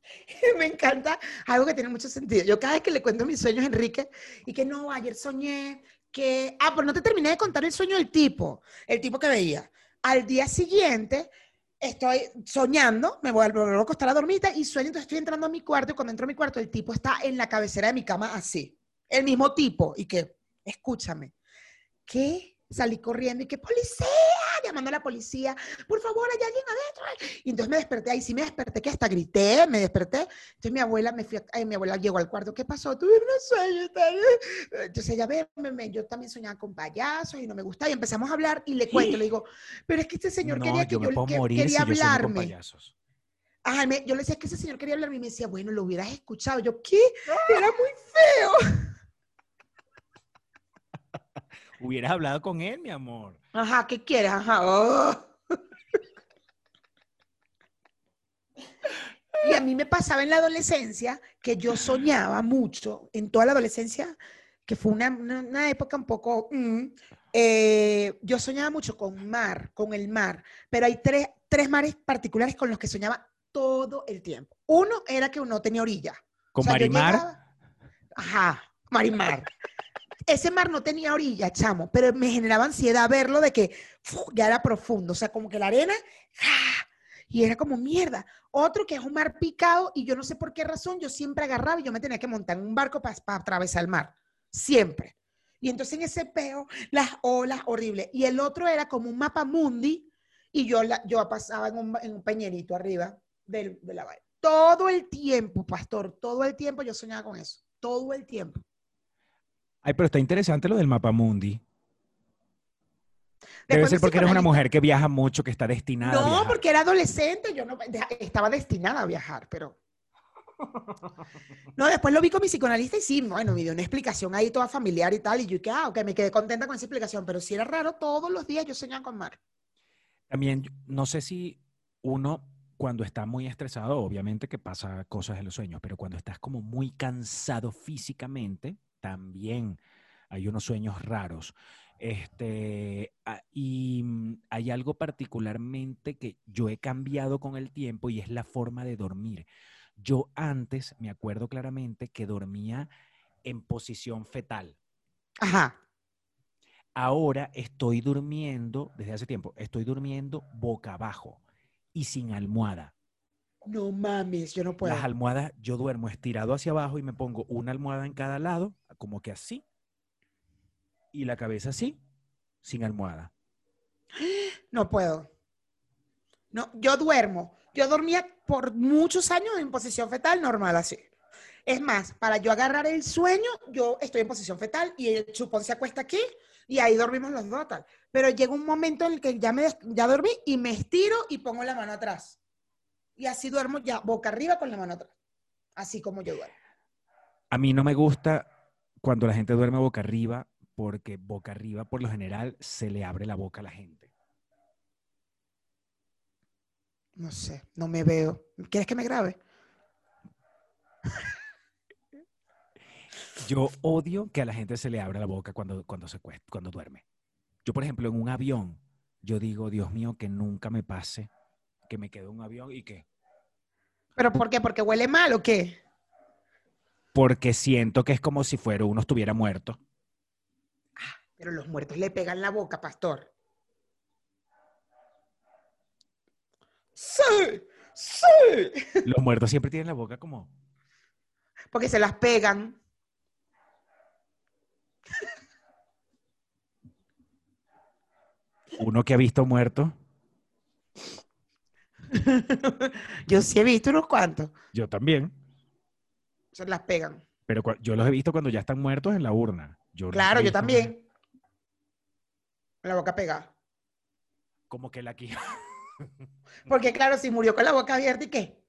[LAUGHS] Me encanta algo que tiene mucho sentido. Yo cada vez que le cuento mis sueños a Enrique y que no, ayer soñé que, ah, pues no te terminé de contar el sueño del tipo, el tipo que veía. Al día siguiente, estoy soñando, me voy volver a acostar a dormir y sueño, entonces estoy entrando a mi cuarto y cuando entro a mi cuarto, el tipo está en la cabecera de mi cama así, el mismo tipo, y que, escúchame, ¿qué? Salí corriendo y que, policía, llamando a la policía, por favor, hay alguien adentro. Y entonces me desperté, ahí sí me desperté, que hasta grité, me desperté. Entonces mi abuela, me fui a- ay, mi abuela llegó al cuarto, ¿qué pasó? Tuve un sueño. Entonces ella ve, me- me- yo también soñaba con payasos y no me gustaba. Y empezamos a hablar y le cuento, le digo, pero es que este señor no, quería que yo me yo, puedo que morir si quería yo con hablarme. payasos. Ajá, me- yo le decía que ese señor quería hablarme y me decía, bueno, lo hubieras escuchado. Yo, ¿qué? Era muy feo. [LAUGHS] Hubieras hablado con él, mi amor. Ajá, ¿qué quieres? Ajá. oh. Y a mí me pasaba en la adolescencia que yo soñaba mucho, en toda la adolescencia, que fue una, una- una época un poco... mm, eh, yo soñaba mucho con mar, con el mar, pero hay tres, tres mares particulares con los que soñaba todo el tiempo. Uno era que uno tenía orilla. Con O sea, Marimar, llegaba- Ajá, Marimar. Ese mar no tenía orilla, chamo, pero me generaba ansiedad verlo de que ya era profundo, o sea, como que la arena, ¡ja! y era como mierda. Otro que es un mar picado y yo no sé por qué razón, yo siempre agarraba y yo me tenía que montar en un barco para atravesar el mar, siempre. Y entonces en ese peo, las olas horribles. Y el otro era como un mapa mundi y yo, la, yo pasaba en un, en un peñerito arriba del, de la vaina. Todo el tiempo, pastor, todo el tiempo yo soñaba con eso. Todo el tiempo. Ay, pero está interesante lo del mapamundi. Debe Después ser porque eres una mujer que viaja mucho, que está destinada a No, viajar. porque era adolescente, yo no estaba destinada a viajar, pero. [LAUGHS] No, después lo vi con mi psicoanalista y sí, bueno, me dio una explicación ahí toda familiar y tal, y yo que, ah, ok, me quedé contenta con esa explicación, pero sí era raro, todos los días yo soñaba con mar. También, no sé si uno, cuando está muy estresado, obviamente que pasa cosas en los sueños, pero cuando estás como muy cansado físicamente, también hay unos sueños raros. Este, ah, y mm, hay algo particularmente que yo he cambiado con el tiempo y es la forma de dormir. Yo antes me acuerdo claramente que dormía en posición fetal. Ajá. Ahora estoy durmiendo, desde hace tiempo, estoy durmiendo boca abajo y sin almohada. No mames, yo no puedo. Las almohadas, yo duermo estirado hacia abajo y me pongo una almohada en cada lado, como que así, y la cabeza así, sin almohada. [GASPS] No puedo. No, yo duermo. Yo dormía por muchos años en posición fetal normal así. Es más, para yo agarrar el sueño, yo estoy en posición fetal y el chupón se acuesta aquí y ahí dormimos los dos tal. Pero llega un momento en el que ya me ya dormí y me estiro y pongo la mano atrás. Y así duermo ya boca arriba con la mano atrás. Así como yo duermo. A mí no me gusta cuando la gente duerme boca arriba, porque boca arriba, por lo general, se le abre la boca a la gente. No sé, no me veo. ¿Quieres que me grabe? Yo odio que a la gente se le abra la boca cuando, cuando se cuesta, cuando duerme. Yo, por ejemplo, en un avión, yo digo, Dios mío, que nunca me pase que me quede un avión y que, ¿Pero por qué? ¿Porque huele mal o qué? Porque siento que es como si fuera uno estuviera muerto. Pero los muertos le pegan la boca, pastor. Sí, sí. Los muertos siempre tienen la boca como, Porque se las pegan. uno que ha visto muerto. [LAUGHS] Yo sí he visto unos cuantos. Yo también, Se las pegan. pero yo los he visto cuando ya están muertos en la urna. Yo Claro, yo también. La boca pegada. Como que la quija. [LAUGHS] Porque claro, si murió con la boca abierta, ¿y qué?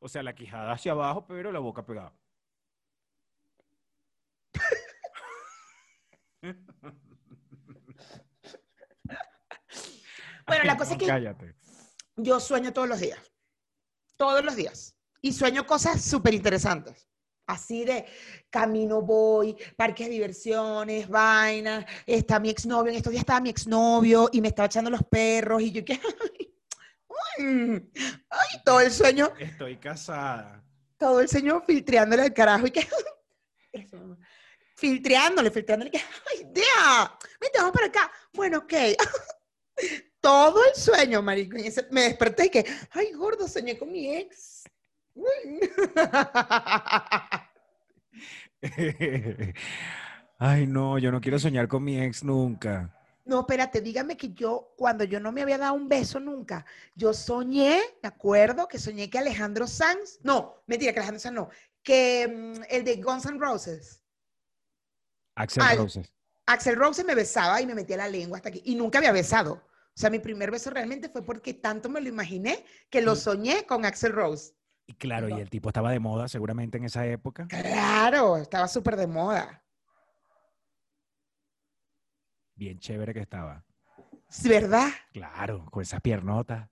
O sea, la quijada hacia abajo, pero la boca pegada. Bueno, la cosa es que Cállate. yo sueño todos los días. Todos los días. Y sueño cosas súper interesantes. Así de camino voy, parques de diversiones, vainas. Está mi exnovio. En estos días estaba mi exnovio y me estaba echando los perros. Y yo que. [LAUGHS] Ay, ay, todo el sueño, Estoy casada. todo el sueño filtreándole el carajo. Y que. [LAUGHS] filtreándole, filtreándole, que, ay, idea, vente, vamos para acá. Bueno, ok. [LAUGHS] Todo el sueño, marico. y ese- me desperté y que, ay, gordo, soñé con mi ex. [LAUGHS] Ay, no, yo no quiero soñar con mi ex nunca. No, espérate, dígame que yo, cuando yo no me había dado un beso nunca, yo soñé, me acuerdo, que soñé que Alejandro Sanz, no, mentira, que Alejandro Sanz no, que mm, el de Guns N' Roses, Axel. Roses. Axel Rose me besaba y me metía la lengua hasta aquí, y nunca había besado. O sea, mi primer beso realmente fue porque tanto me lo imaginé que lo Y- soñé con Axel Rose. Y claro, y el tipo estaba de moda seguramente en esa época. Claro, estaba súper de moda. Bien chévere que estaba. ¿Sí, ¿Verdad? Claro, con esas piernotas.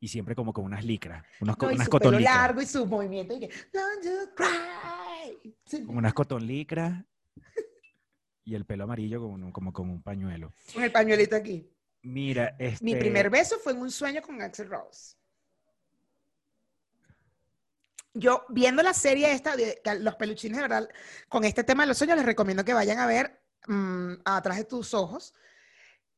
Y siempre como con unas licras. Unos, No, unas su pelo cotonlicras. largo y sus movimientos. Y que, Don't you cry. Sí, Con unas cotonlicras. Y el pelo amarillo como, un- como con un pañuelo. Con el pañuelito aquí. Mira, este... Mi primer beso fue en un sueño con Axel Rose. Yo, viendo la serie esta de Los Peluchines, de verdad, con este tema de los sueños, les recomiendo que vayan a ver mm, Atrás de tus ojos.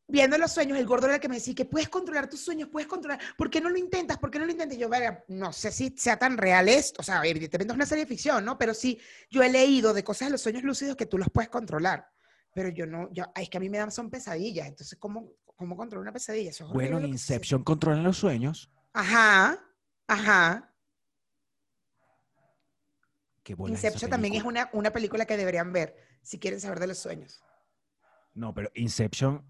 Viendo los sueños, el gordo era el que me decía que puedes controlar tus sueños, puedes controlar. ¿Por qué no lo intentas? ¿Por qué no lo intentas? Yo, verga, no sé si sea tan real esto. O sea, evidentemente es una serie de ficción, ¿no? Pero sí, yo he leído de cosas de los sueños lúcidos que tú los puedes controlar. Pero yo no, yo, es que a mí me dan son pesadillas. Entonces, ¿cómo, cómo controlar una pesadilla? Eso es Bueno, en. Inception controlan los sueños. Ajá, ajá. Qué bola esa Inception también es una, una película que deberían ver si quieren saber de los sueños. No, pero Inception...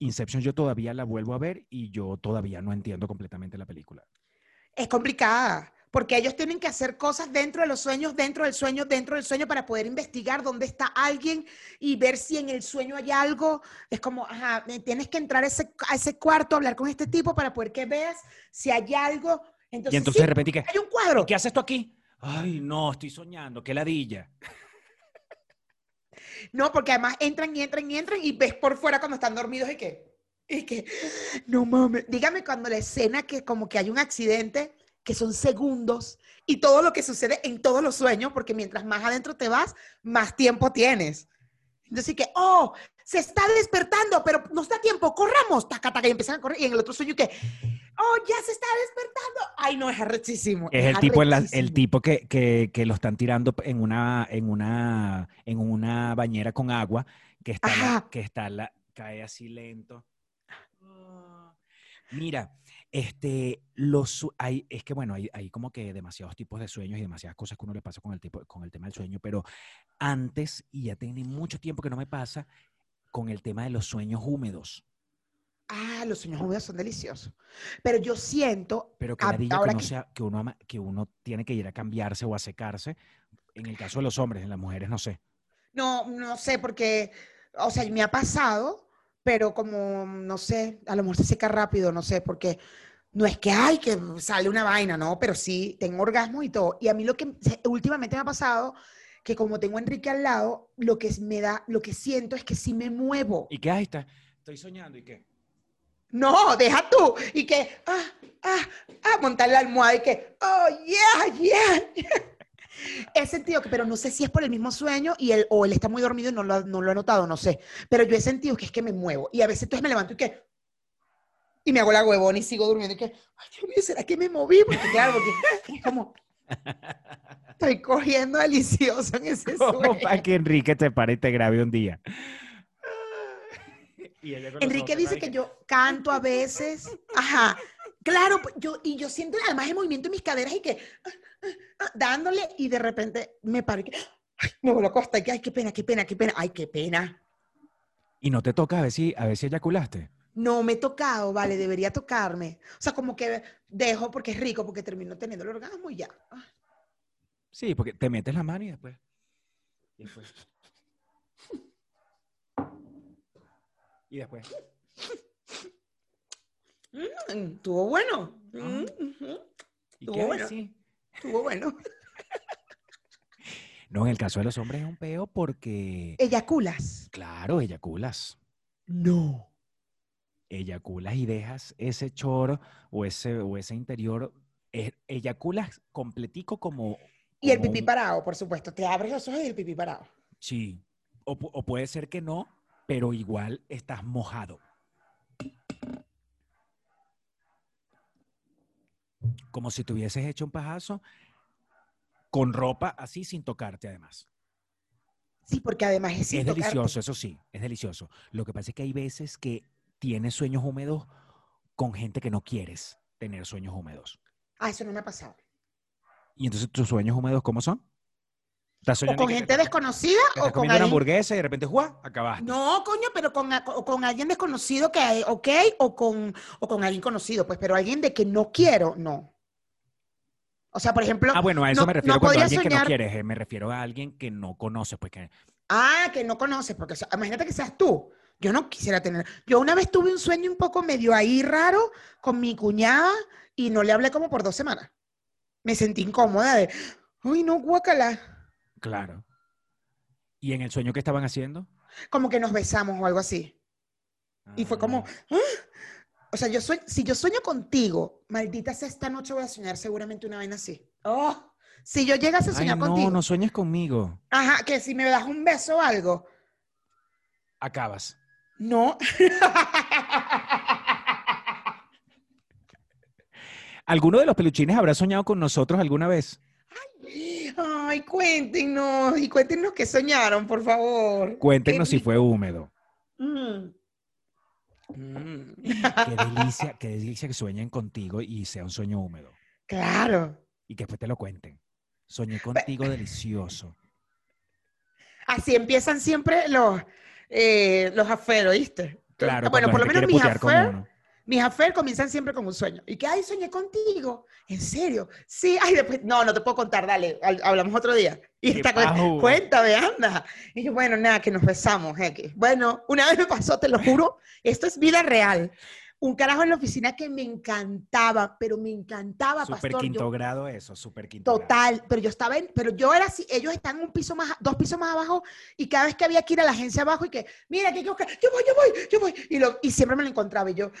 Inception yo todavía la vuelvo a ver y yo todavía no entiendo completamente la película. Es complicada, porque ellos tienen que hacer cosas dentro de los sueños, dentro del sueño, dentro del sueño, para poder investigar dónde está alguien y ver si en el sueño hay algo. Es como, ajá, tienes que entrar a ese, a ese cuarto, hablar con este tipo para poder que veas si hay algo. Entonces, y entonces sí, de repente, ¿y ¿qué? hay un cuadro. ¿Qué haces tú aquí? Ay, no, estoy soñando, qué ladilla. No, porque además entran y entran y entran y ves por fuera cuando están dormidos y que, y que, no mames. Dígame cuando la escena que como que hay un accidente, que son segundos y todo lo que sucede en todos los sueños, porque mientras más adentro te vas, más tiempo tienes. Entonces, que, oh, se está despertando, pero nos da tiempo, corramos, taca, taca, y empiezan a correr. Y en el otro sueño que, oh, ya se está despertando. Ay, no, es arrechísimo. Es el tipo, el arrechísimo. tipo que, que, que lo están tirando en una, en una, en una bañera con agua, que está, la- que está la, cae así lento. Mira, este, los, hay, es que bueno, hay, hay como que demasiados tipos de sueños y demasiadas cosas que uno le pasa con el tipo, con el tema del sueño, pero antes, y ya tiene mucho tiempo que no me pasa, con el tema de los sueños húmedos. Ah, los sueños húmedos son deliciosos. Pero yo siento, Pero que que ahora uno, que- sea, que, uno, ama- que uno tiene que ir a cambiarse o a secarse. En el caso de los hombres, en las mujeres no sé. no, no sé, porque, o sea, me ha pasado, pero como, no sé, a lo mejor se seca rápido, no sé, porque no es que, ay, que sale una vaina, no, pero sí, tengo orgasmo y todo. Y a mí lo que últimamente me ha pasado, que como tengo a Enrique al lado, lo que me da, lo que siento es que sí me muevo. ¿Y qué? Ahí está. Estoy soñando y qué. No, deja tú. Y que, ah, ah, ah, montar la almohada y que, oh, yeah, yeah. yeah. He sentido que, pero no sé si es por el mismo sueño y él, o él está muy dormido y no lo, ha- no lo ha notado, no sé. Pero yo he sentido que es que me muevo. Y a veces entonces me levanto y que, y me hago la huevona y sigo durmiendo y que, ay, Dios mío, ¿será que me moví? Porque claro, porque es como, estoy cogiendo delicioso en ese [LAUGHS] sueño. para que Enrique te pare y te grabe un día. Y ella con los Enrique dice que yo canto a veces. Ajá. Claro, pues, yo, y yo siento además el movimiento en mis caderas y que ah, ah, ah, dándole y de repente me paro y que ay, me vuelvo a acostar y que ay, qué pena, qué pena, qué pena, ay, qué pena. Y no te toca a ver si, a ver si eyaculaste. No me he tocado, vale, debería tocarme. O sea, como que dejo porque es rico, porque termino teniendo el orgasmo y ya. Ah, Sí, porque te metes la mano y después. Y después. Y después. mm, Estuvo bueno. Ah. Mm, ujú, ¿Y Estuvo bueno. Sí. Estuvo bueno. [LAUGHS] No, en el caso de los hombres es un peo porque, Eyaculas. claro, eyaculas. No. Eyaculas y dejas ese choro o ese, o ese interior. eh, eyaculas completico como. Y el pipí un- parado, por supuesto. Te abres los ojos y el pipí parado. Sí. O, o puede ser que no, pero igual estás mojado. Como si te hubieses hecho un pajazo con ropa así sin tocarte además. Sí, porque además es es delicioso, eso sí, es delicioso. Lo que pasa es que hay veces que tienes sueños húmedos con gente que no quieres tener sueños húmedos. Ah, eso no me ha pasado. Y entonces tus sueños húmedos, ¿cómo son? ¿Estás O con te gente desconocida que o con comiendo una alguien. hamburguesa y de repente, ¡juá! Acabaste. No, coño, pero con, o con alguien desconocido que hay, ok, o con, o con alguien conocido, pues, pero alguien de que no quiero, no. O sea, por ejemplo, Ah, bueno, a eso no- me no refiero cuando podría alguien que no soñar- quieres. eh, Me refiero a alguien que no conoces, pues que ah, que no conoces, porque o sea, imagínate que seas tú. Yo no quisiera tener. Yo una vez tuve un sueño un poco medio ahí raro con mi cuñada y no le hablé como por dos semanas. Me sentí incómoda de, uy, no, guácala. Claro. ¿Y en el sueño que estaban haciendo? Como que nos besamos o algo así. Y fue como, Ah, ¡ah! o sea, yo soy, si yo sueño contigo, maldita sea esta noche voy a soñar seguramente una vaina así. Oh, si yo llegase a Ay, soñar no, contigo, no sueñes conmigo. ajá, que si me das un beso o algo, Acabas. no. [LAUGHS] ¿Alguno de los peluchines habrá soñado con nosotros alguna vez? Ay, cuéntenos y cuéntenos qué soñaron, por favor. Cuéntenos Qué si fue húmedo. Mm. Mm. Qué [LAUGHS] delicia, qué delicia que sueñen contigo y sea un sueño húmedo. Claro. Y que después te lo cuenten. Soñé contigo delicioso. Así empiezan siempre los, eh, los aferos, ¿viste? Claro, bueno, por lo menos mis quiere mis afer comienzan siempre con un sueño. Y que, ay, soñé contigo. ¿En serio? Sí, ay, después, no, no te puedo contar, dale, hab- hablamos otro día. Y esta pajuda. cuéntame, anda. Y yo, bueno, nada, que nos besamos, X. Bueno, una vez me pasó, te lo juro, esto es vida real. Un carajo en la oficina que me encantaba, pero me encantaba, Súper pastor. quinto yo- grado eso, súper quinto grado. Total, pero yo estaba en, pero yo era así, ellos están un piso más, dos pisos más abajo y cada vez que había que ir a la agencia abajo y que, mira, que yo, yo voy, yo voy, yo voy, y, lo, y siempre me lo encontraba y yo, "Mm,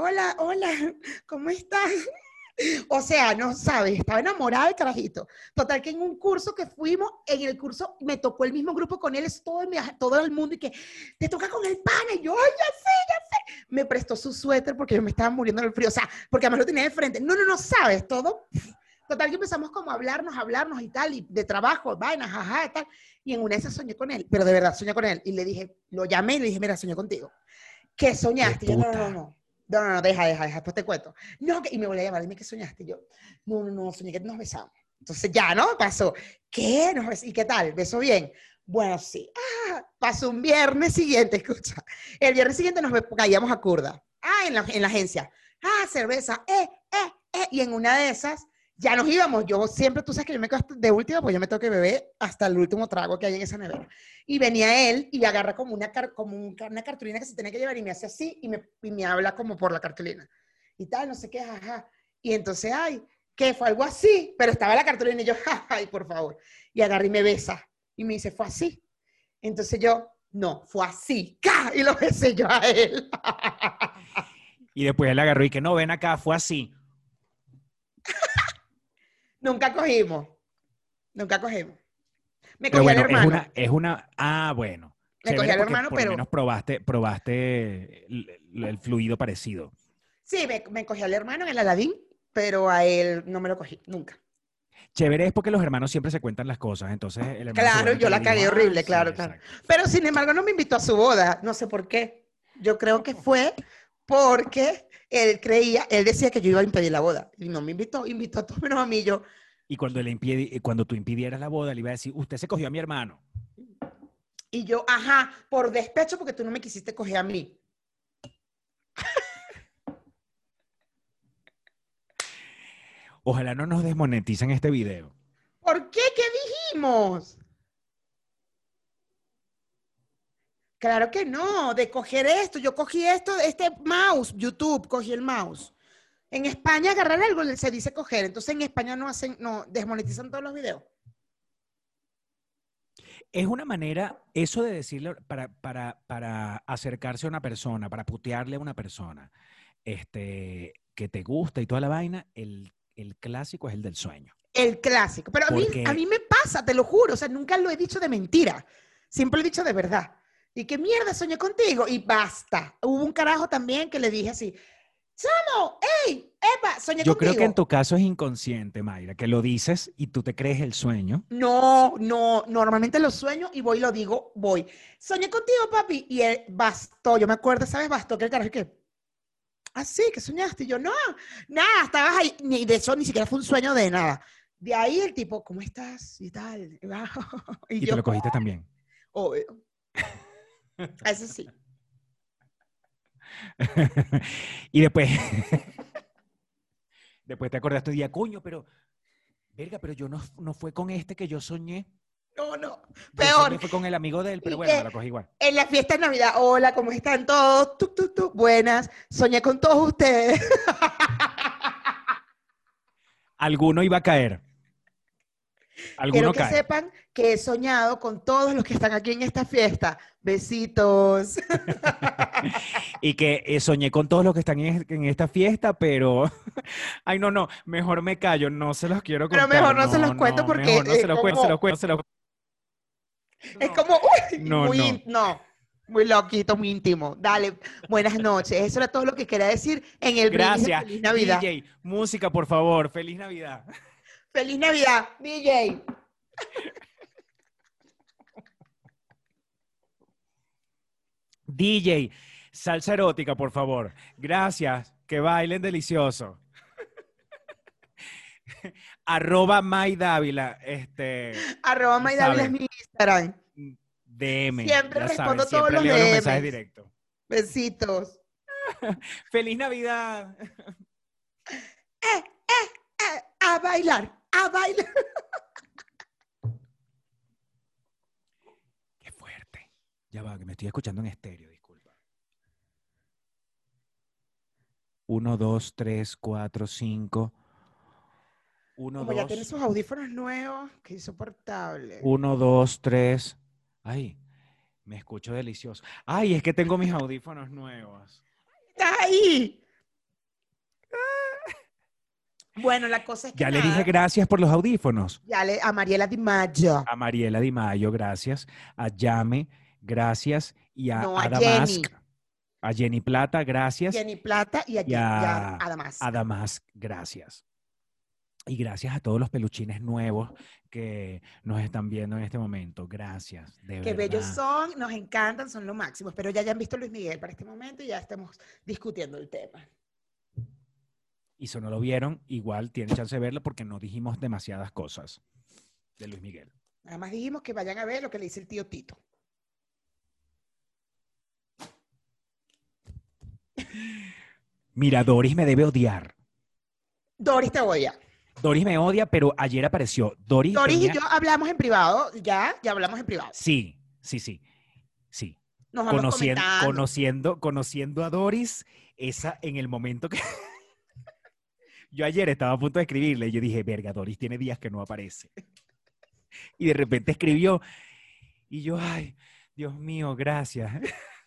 hola, hola, [LAUGHS] ¿cómo estás? [LAUGHS] O sea, no sabes, estaba enamorada del carajito. Total que en un curso que fuimos, en el curso me tocó el mismo grupo con él, es todo todo el mundo y que te toca con el pana y yo, ay, ya sé, ya sé. Me prestó su suéter porque yo me estaba muriendo del frío, o sea, porque además lo tenía de frente. No, no, no sabes, todo [LAUGHS] Total que empezamos como a hablarnos, a hablarnos y tal, y de trabajo, vainas, ajá, tal. Y en una de esas soñé con él, pero de verdad soñé con él. Y le dije, lo llamé y le dije, mira, soñé contigo. ¿Qué soñaste? Y yo, no, no, no, no. No, no, deja, deja, deja, después te cuento. No, y me volví a llamar, dime qué soñaste. Y yo, no, no, no, soñé que nos besamos. Entonces ya, ¿no? Pasó. ¿Qué? Nos bes- ¿Y qué tal? ¿Besó bien? Bueno, sí. Ah, pasó un viernes siguiente, [LAUGHS] escucha. El viernes siguiente nos caíamos a Curda. Ah, en la, en la agencia. Ah, cerveza. Eh, eh, eh. Y en una de esas ya nos íbamos. Yo siempre, tú sabes que yo me quedo de última, pues yo me tengo que beber hasta el último trago que hay en esa nevera. Y venía él y agarra como una, como una cartulina que se tenía que llevar y me hace así y me, y me habla como por la cartulina. Y tal, no sé qué, ajá. Y entonces, ay, que fue algo así, pero estaba la cartulina y yo, [LAUGHS] ay, por favor. Y agarra y me besa. Y me dice, fue así. Entonces yo, no, fue así. [LAUGHS] ¡Ca! Y lo besé yo a él. [LAUGHS] Y después él agarró y que no, ven acá, fue así. Nunca cogimos. Nunca cogimos. Me cogí bueno, al hermano. es una, es una, ah, bueno. Me cogí al hermano, por pero- lo menos probaste, probaste el, el fluido parecido. Sí, me, me cogí al hermano en el Aladín, pero a él no me lo cogí, nunca. Chévere es porque los hermanos siempre se cuentan las cosas, entonces el Claro, yo la cagué "Ah, horrible, sí, claro, claro. exacto". Pero sin embargo no me invitó a su boda, no sé por qué. Yo creo que fue porque él creía, él decía que yo iba a impedir la boda. Y no me invitó, invitó a todos menos a mí. Yo, Y cuando, le impidi- cuando tú impidieras la boda, le iba a decir, usted se cogió a mi hermano. y yo, ajá, por despecho porque tú no me quisiste coger a mí. [LAUGHS] Ojalá no nos desmoneticen este video. ¿Por qué? ¿Qué dijimos? Claro que no, de coger esto. Yo cogí esto, este mouse, YouTube, cogí el mouse. En España agarrar algo se dice coger, entonces en España no hacen, no, desmonetizan todos los videos. Es una manera, eso de decirle, para, para, para acercarse a una persona, para putearle a una persona, este, que te gusta y toda la vaina, el, el clásico es el del sueño. El clásico. Pero a mí, Porque- a mí me pasa, te lo juro. O sea, nunca lo he dicho de mentira. Siempre lo he dicho de verdad. Y qué mierda, soñé contigo. Y basta. Hubo un carajo también que le dije así, Samo, hey, Epa, soñé Yo contigo. creo que en tu caso es inconsciente, Mayra, que lo dices y tú te crees el sueño. No, no, normalmente lo sueño y voy y lo digo, voy. Soñé contigo, papi, y él bastó, yo me acuerdo, ¿sabes? Bastó que el carajo que, ah, sí, que soñaste, y yo, no, nada, estabas ahí, ni de eso, ni siquiera fue un sueño de nada. De ahí el tipo, ¿cómo estás? Y tal, [LAUGHS] y, Y yo, te lo cogiste también. obvio. Eso sí. [LAUGHS] y después, [LAUGHS] después te acordaste día, coño, pero, verga, pero yo no, no fue con este que yo soñé. No, no, peor. fue con el amigo de él, pero ¿Y bueno, me lo cogí igual. En la fiesta de Navidad, hola, ¿cómo están todos? Tuc, tuc, tuc, buenas, soñé con todos ustedes. [LAUGHS] Alguno iba a caer. Quiero Alguno que cae. sepan que he soñado con todos los que están aquí en esta fiesta. Besitos. [LAUGHS] Y que eh, soñé con todos los que están en, en esta fiesta, pero. [LAUGHS] Ay, no, no, mejor me callo, no se los quiero Pero contar. mejor no se los cuento porque Mejor no es se los cuento, se los cuento, se los Es No. como, uy, No, muy, no. muy loquito, muy íntimo. Dale, buenas noches. Eso era todo lo que quería decir en el Gracias. Feliz Navidad. DJ, música, por favor. Feliz Navidad. Feliz Navidad, DJ. DJ, salsa erótica, por favor. Gracias. Que bailen delicioso. [LAUGHS] Arroba May Dávila, este, Arroba Maidávila es mi Instagram. DM. Siempre respondo saben, todos siempre los leo los DMs. mensajes directos. Besitos. [LAUGHS] ¡Feliz Navidad! [LAUGHS] Eh, a bailar, a bailar. Ya va, que me estoy escuchando en estéreo, disculpa. Uno, dos, tres, cuatro, cinco. Uno, Como ya dos. tiene sus audífonos nuevos, qué insoportable. Uno, dos, tres. Ay, me escucho delicioso. Ay, es que tengo mis audífonos nuevos. ¡Estás ahí! Bueno, la cosa es que Ya le dije gracias por los audífonos. ya le, a Mariela Di Maggio. A Mariela Di Mayo, gracias. A Yame, gracias. Y a No, a Adamask. Jenny. A Jenny Plata, gracias. Jenny Plata y a, Y a- a gracias. Y gracias a todos los peluchines nuevos que nos están viendo en este momento. Gracias, de Qué bellos son, nos encantan, son lo máximo. Espero ya hayan visto Luis Miguel para este momento y ya estemos discutiendo el tema. Y si no lo vieron, igual tienen chance de verlo porque no dijimos demasiadas cosas de Luis Miguel. Nada más dijimos que vayan a ver lo que le dice el tío Tito. Mira, Doris me debe odiar. Doris te odia. Doris me odia, pero ayer apareció. Doris, Doris y yo hablamos en privado, ya, ya hablamos en privado. Sí, sí, sí. Sí. Nos vamos Conociendo, comentando. conociendo, conociendo a Doris, esa en el momento que. [LAUGHS] yo ayer estaba a punto de escribirle y yo dije, verga, Doris tiene días que no aparece. Y de repente escribió. Y yo, ay, Dios mío, gracias. [LAUGHS]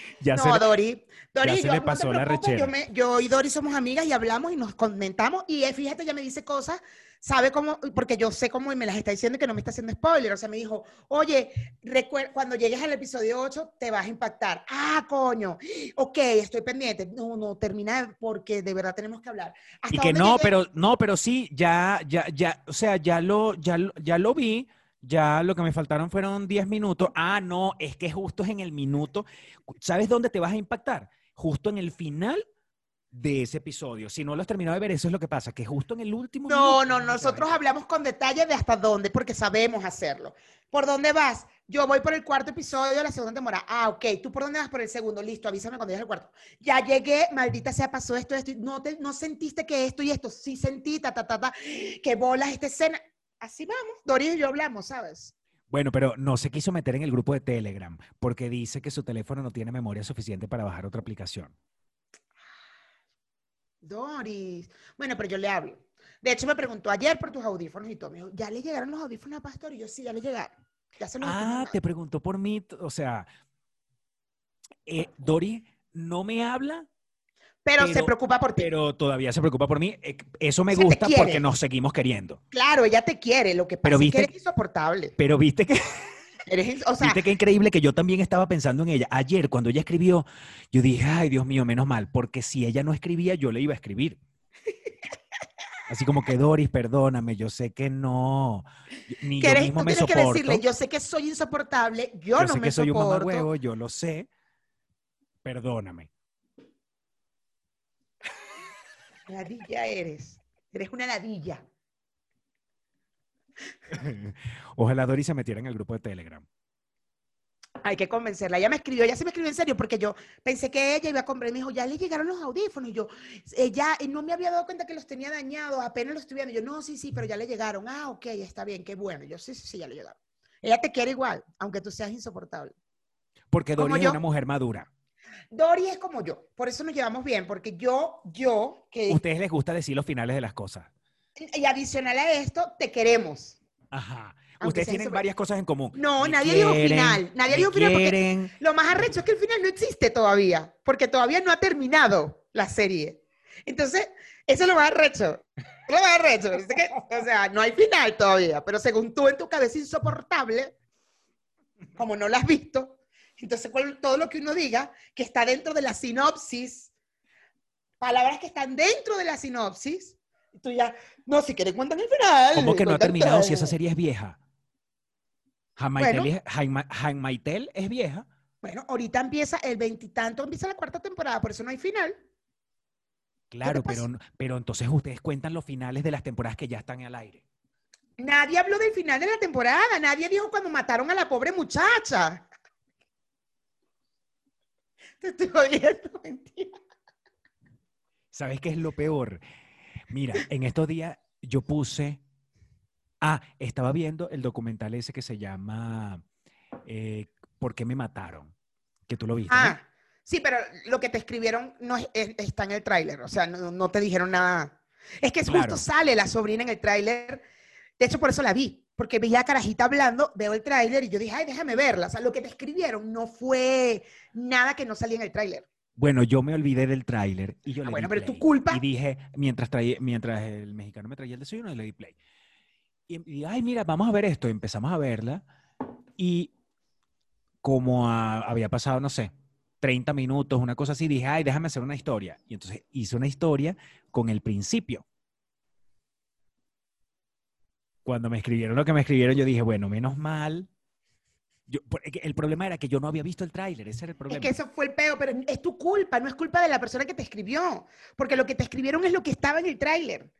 [LAUGHS] ya No, se- Dori. Dori, ya se yo, le no pasó la preocupes, yo, rechera. me- yo y Dori somos amigas y hablamos y nos comentamos. Y eh, fíjate, ya me dice cosas, sabe cómo, porque yo sé cómo y me las está diciendo y que no me está haciendo spoiler. O sea, me dijo, oye, recuer- cuando llegues al episodio 8 te vas a impactar. Ah, coño. Ok, estoy pendiente. No, no, termina porque de verdad tenemos que hablar. ¿Hasta Y que no, llegué? pero no, pero sí, ya, ya, ya, o sea, ya lo, ya, ya lo vi. Ya lo que me faltaron fueron 10 minutos. Ah, no, es que justo es en el minuto. ¿Sabes dónde te vas a impactar? Justo en el final de ese episodio. Si no lo has terminado de ver, eso es lo que pasa, que justo en el último No, no, nosotros hablamos con detalle de hasta dónde, porque sabemos hacerlo. ¿Por dónde vas? Yo voy por el cuarto episodio de la segunda temporada. Ah, ok. ¿Tú por dónde vas por el segundo? Listo, avísame cuando llegues al cuarto. Ya llegué, maldita sea, pasó esto, esto. No, te, no sentiste que esto y esto. Sí sentí, ta, ta, ta, ta. [GASPS] Que bolas esta escena. Así vamos. Dori y yo hablamos, ¿sabes? Bueno, pero no se quiso meter en el grupo de Telegram porque dice que su teléfono no tiene memoria suficiente para bajar otra aplicación. Doris. Bueno, pero yo le hablo. De hecho, me preguntó ayer por tus audífonos y todo. Me dijo, ¿ya le llegaron los audífonos a Pastor? Y yo, sí, ya le llegaron. Ya se los Ah, mandando". te preguntó por mí, o sea, eh, Dori no me habla pero, se preocupa por ti. Pero todavía se preocupa por mí. Eh, Eso me Se gusta porque nos seguimos queriendo. Claro, ella te quiere, lo que pasa Pero es que viste- eres insoportable. Pero viste que, [LAUGHS] Eres ins- o sea, viste que increíble que yo también estaba pensando en ella. Ayer, cuando ella escribió, yo dije, ay, Dios mío, menos mal, porque si ella no escribía, yo le iba a escribir. Así como que, Doris, perdóname, yo sé que no. Ni yo mismo tú me tienes que soporto. decirle, yo sé que soy insoportable, yo, yo no sé me que soy un soporto. mamagüevo, yo lo sé. Perdóname. Ladilla eres. Eres una ladilla. [LAUGHS] Ojalá Doris se metiera en el grupo de Telegram. Hay que convencerla. Ella me escribió, ella sí me escribió en serio, porque yo pensé que ella iba a comprar. Me dijo, ya le llegaron los audífonos. Y yo, ella eh, no me había dado cuenta que los tenía dañados, apenas los estoy viendo. Y yo, no, sí, sí, pero ya le llegaron. Ah, ok, está bien, qué bueno. Y yo, sí, sí, sí, ya le llegaron. Ella te quiere igual, aunque tú seas insoportable. Porque Doris es yo. una mujer madura. Dori es como yo, por eso nos llevamos bien, porque yo, yo, que Ustedes les gusta decir los finales de las cosas. y adicional a esto, te queremos. Ajá. Aunque Ustedes tienen insoportable. varias cosas en común. No, Me nadie dijo quieren, final, nadie dijo final porque- quieren. Lo más arrecho es que el final no existe todavía, porque todavía no ha terminado la serie. Entonces, eso es lo más arrecho. Lo más arrecho. O sea, no hay final todavía, pero según tú en tu cabeza insoportable, como no la has visto, entonces todo lo que uno diga que está dentro de la sinopsis, palabras que están dentro de la sinopsis, tú ya, no, si quieres cuentan el final. ¿Cómo que no ha terminado si esa serie es vieja? Bueno. Maitel es vieja. Bueno, ahorita empieza el veintitanto, empieza la cuarta temporada, por eso no hay final. Claro, pero, pero entonces ustedes cuentan los finales de las temporadas que ya están al aire. Nadie habló del final de la temporada, nadie dijo cuando mataron a la pobre muchacha. Te estoy jodiendo, [LAUGHS] mentira. ¿Sabes qué es lo peor? Mira, en estos días yo puse. Ah, estaba viendo el documental ese que se llama eh, ¿Por qué me mataron? Que tú lo viste. ¿no? Ah, sí, pero lo que te escribieron no es- es- está en el tráiler, o sea, no, no te dijeron nada. Es que Claro. justo sale la sobrina en el tráiler, de hecho por eso la vi, porque veía a Carajita hablando, veo el tráiler y yo dije, ay, déjame verla. O sea, lo que te escribieron no fue nada que no salía en el tráiler. Bueno, yo me olvidé del tráiler y yo Ah, le bueno, di pero es tu play. culpa. Y dije, mientras, traía, mientras el mexicano me traía el desayuno, le di play. Y, y, ay, mira, vamos a ver esto. Y empezamos a verla. Y como a- había pasado, no sé, 30 minutos, una cosa así, dije, ay, déjame hacer una historia. Y entonces hice una historia con el principio. Cuando me escribieron lo que me escribieron, yo dije, bueno, menos mal. Yo, el problema era que yo no había visto el tráiler, ese era el Es problema. que eso fue el peo, pero es tu culpa, no es culpa de la persona que te escribió, porque lo que te escribieron es lo que estaba en el tráiler.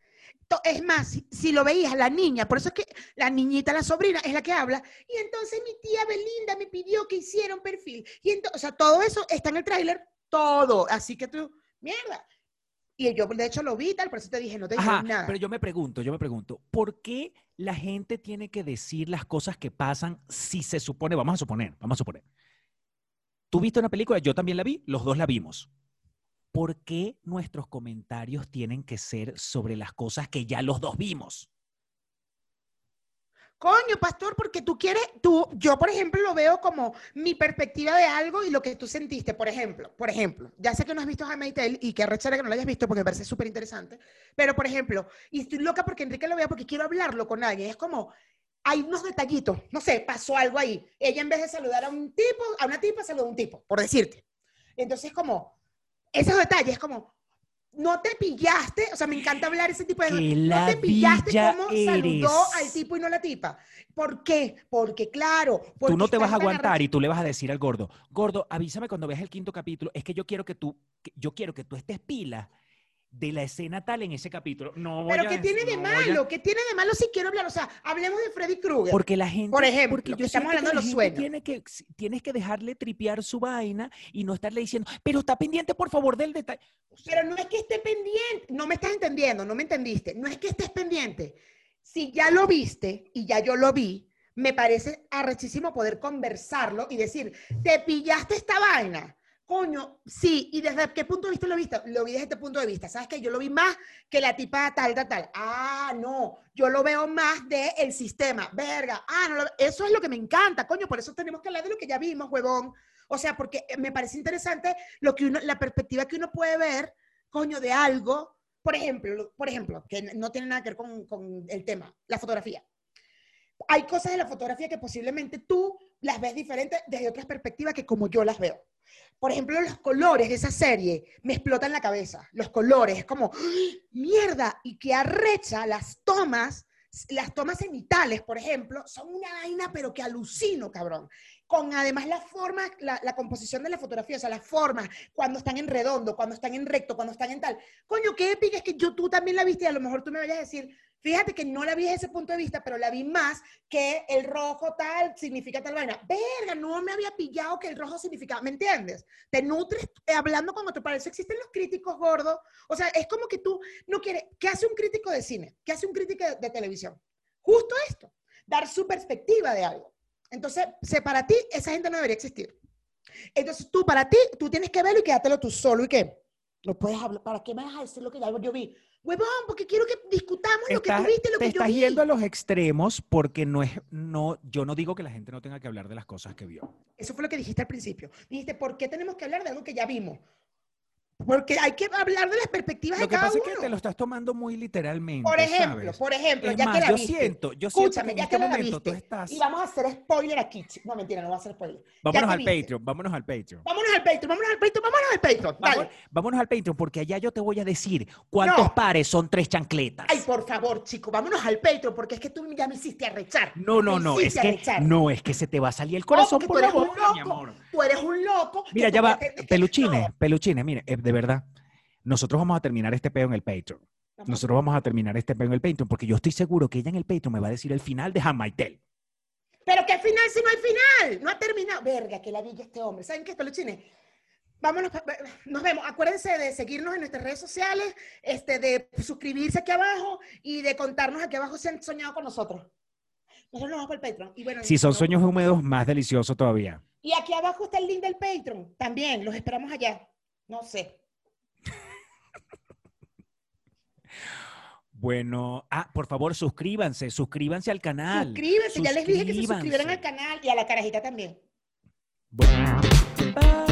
Es más, si, si lo veías, la niña, por eso es que la niñita, la sobrina, es la que habla, y entonces mi tía Belinda me pidió que hiciera un perfil, y entonces, o sea, todo eso está en el tráiler, todo, así que tú, mierda. Y yo, de hecho, lo vi tal, por eso te dije, no te dijeron nada. pero yo me pregunto, yo me pregunto, ¿por qué la gente tiene que decir las cosas que pasan si se supone, vamos a suponer, vamos a suponer. Tú viste una película, yo también la vi, los dos la vimos. ¿Por qué nuestros comentarios tienen que ser sobre las cosas que ya los dos vimos? Coño, pastor, porque tú quieres, tú, yo por ejemplo lo veo como mi perspectiva de algo y lo que tú sentiste, por ejemplo, por ejemplo, ya sé que no has visto Handmaid's Tale y que arrechera que no lo hayas visto porque me parece súper interesante, pero por ejemplo, y estoy loca porque Enrique lo vea porque quiero hablarlo con alguien, es como, hay unos detallitos, no sé, pasó algo ahí, ella en vez de saludar a un tipo, a una tipa, saludó a un tipo, por decirte. Entonces como, esos detalles, como, no te pillaste, o sea, me encanta hablar ese tipo de ¡Qué no te pillaste cómo saludó eres! al tipo y no la tipa. ¿Por qué? Porque claro, Tú porque no te vas a aguantar y tú le vas a decir al gordo, gordo, avísame cuando veas el quinto capítulo, es que yo quiero que tú, yo quiero que tú estés pila de la escena tal en ese capítulo. No voy Pero a ¿qué tiene de no voy a- malo? ¿Qué tiene de malo si quiero hablar? O sea, hablemos de Freddy Krueger. Porque la gente, Por ejemplo, porque que yo estamos hablando de los sueños. Tiene que, tienes que dejarle tripear su vaina y no estarle diciendo, pero está pendiente, por favor, del detalle. O sea, Pero no es que esté pendiente, no me estás entendiendo, no me entendiste. No es que estés pendiente. Si ya lo viste y ya yo lo vi, me parece arrechísimo poder conversarlo y decir, ¿te pillaste esta vaina? Coño, sí, ¿y desde qué punto de vista lo viste? Lo vi desde este punto de vista. ¿Sabes qué? Yo lo vi más que la tipa tal, tal, tal. Ah, no, yo lo veo más del el sistema. Verga, ah, no, eso es lo que me encanta, coño, por eso tenemos que hablar de lo que ya vimos, huevón. O sea, porque me parece interesante lo que uno, la perspectiva que uno puede ver coño, de algo. Por ejemplo, por ejemplo, que no tiene nada que ver con, con el tema, la fotografía. Hay cosas de la fotografía que posiblemente tú las ves diferentes desde otras perspectivas que como yo las veo. Por ejemplo, los colores de esa serie me explotan la cabeza. Los colores, es como, ¡Ah! mierda, y que arrecha las tomas, las tomas cenitales, por ejemplo, son una vaina, pero que alucino, cabrón. Con además la forma, la, la composición de la fotografía, o sea, las formas, cuando están en redondo, cuando están en recto, cuando están en tal. Coño, qué épica es que yo tú también la viste y a lo mejor tú me vayas a decir, fíjate que no la vi desde ese punto de vista, pero la vi más que el rojo tal significa tal vaina. Verga, no me había pillado que el rojo significaba, ¿me entiendes? Te nutres eh, hablando con otro, para eso existen los críticos gordos. O sea, es como que tú no quieres, ¿qué hace un crítico de cine? ¿Qué hace un crítico de, de televisión? Justo esto, dar su perspectiva de algo. Entonces, para ti, esa gente no debería existir. Entonces, tú, para ti, tú tienes que verlo y quédatelo tú solo. ¿Y qué? No puedes hablar. ¿Para qué me vas a decir lo que ya yo vi? Huevón, porque quiero que discutamos lo que Estás- tú viste y lo te que yo estás vi. yendo a los extremos porque no es, no, yo no digo que la gente no tenga que hablar de las cosas que vio. Eso fue lo que dijiste al principio. Dijiste, ¿por qué tenemos que hablar de algo que ya vimos? Porque hay que hablar de las perspectivas Lo de que cada pasa uno. es que te lo estás tomando muy literalmente. Por ejemplo, ¿sabes? por ejemplo, Es ya más, que la yo viste. siento, yo siento Escúchame, que ya en que este la momento tú viste. estás. Y vamos a hacer spoiler aquí. No, mentira, no va a hacer spoiler. Vámonos que al viste. Patreon, vámonos al Patreon. Vámonos al Patreon, vámonos al Patreon, vámonos al Patreon. Dale. Vamos- vámonos al Patreon porque allá yo te voy a decir cuántos No. pares son tres chancletas. Ay, por favor, chico, vámonos al Patreon porque es que tú ya me hiciste arrechar. No, no, Me no, es que no, es que se te va a salir el No, corazón por tú la boca, mi amor. Tú eres un loco. Mira, ya va, peluchines, no. peluchines, mire, eh, de verdad, nosotros vamos a terminar este peo en el Patreon. Nosotros vamos a terminar este peo en el Patreon porque yo estoy seguro que ella en el Patreon me va a decir el final de Jamaitel. Pero qué final si no hay final. No ha terminado. Verga, que la villa este hombre. ¿Saben qué, peluchines? Vámonos, nos vemos. Acuérdense de seguirnos en nuestras redes sociales, este, de suscribirse aquí abajo y de contarnos aquí abajo si han soñado con nosotros. Nosotros nos vamos para el Patreon. Y bueno, Si son sueños húmedos, más delicioso todavía. Y aquí abajo está el link del Patreon. También, los esperamos allá. No sé. [LAUGHS] Bueno, ah, por favor, suscríbanse, suscríbanse al canal. Suscríbanse, ya les dije que se suscribieran al canal y a la carajita también. Bueno, bye.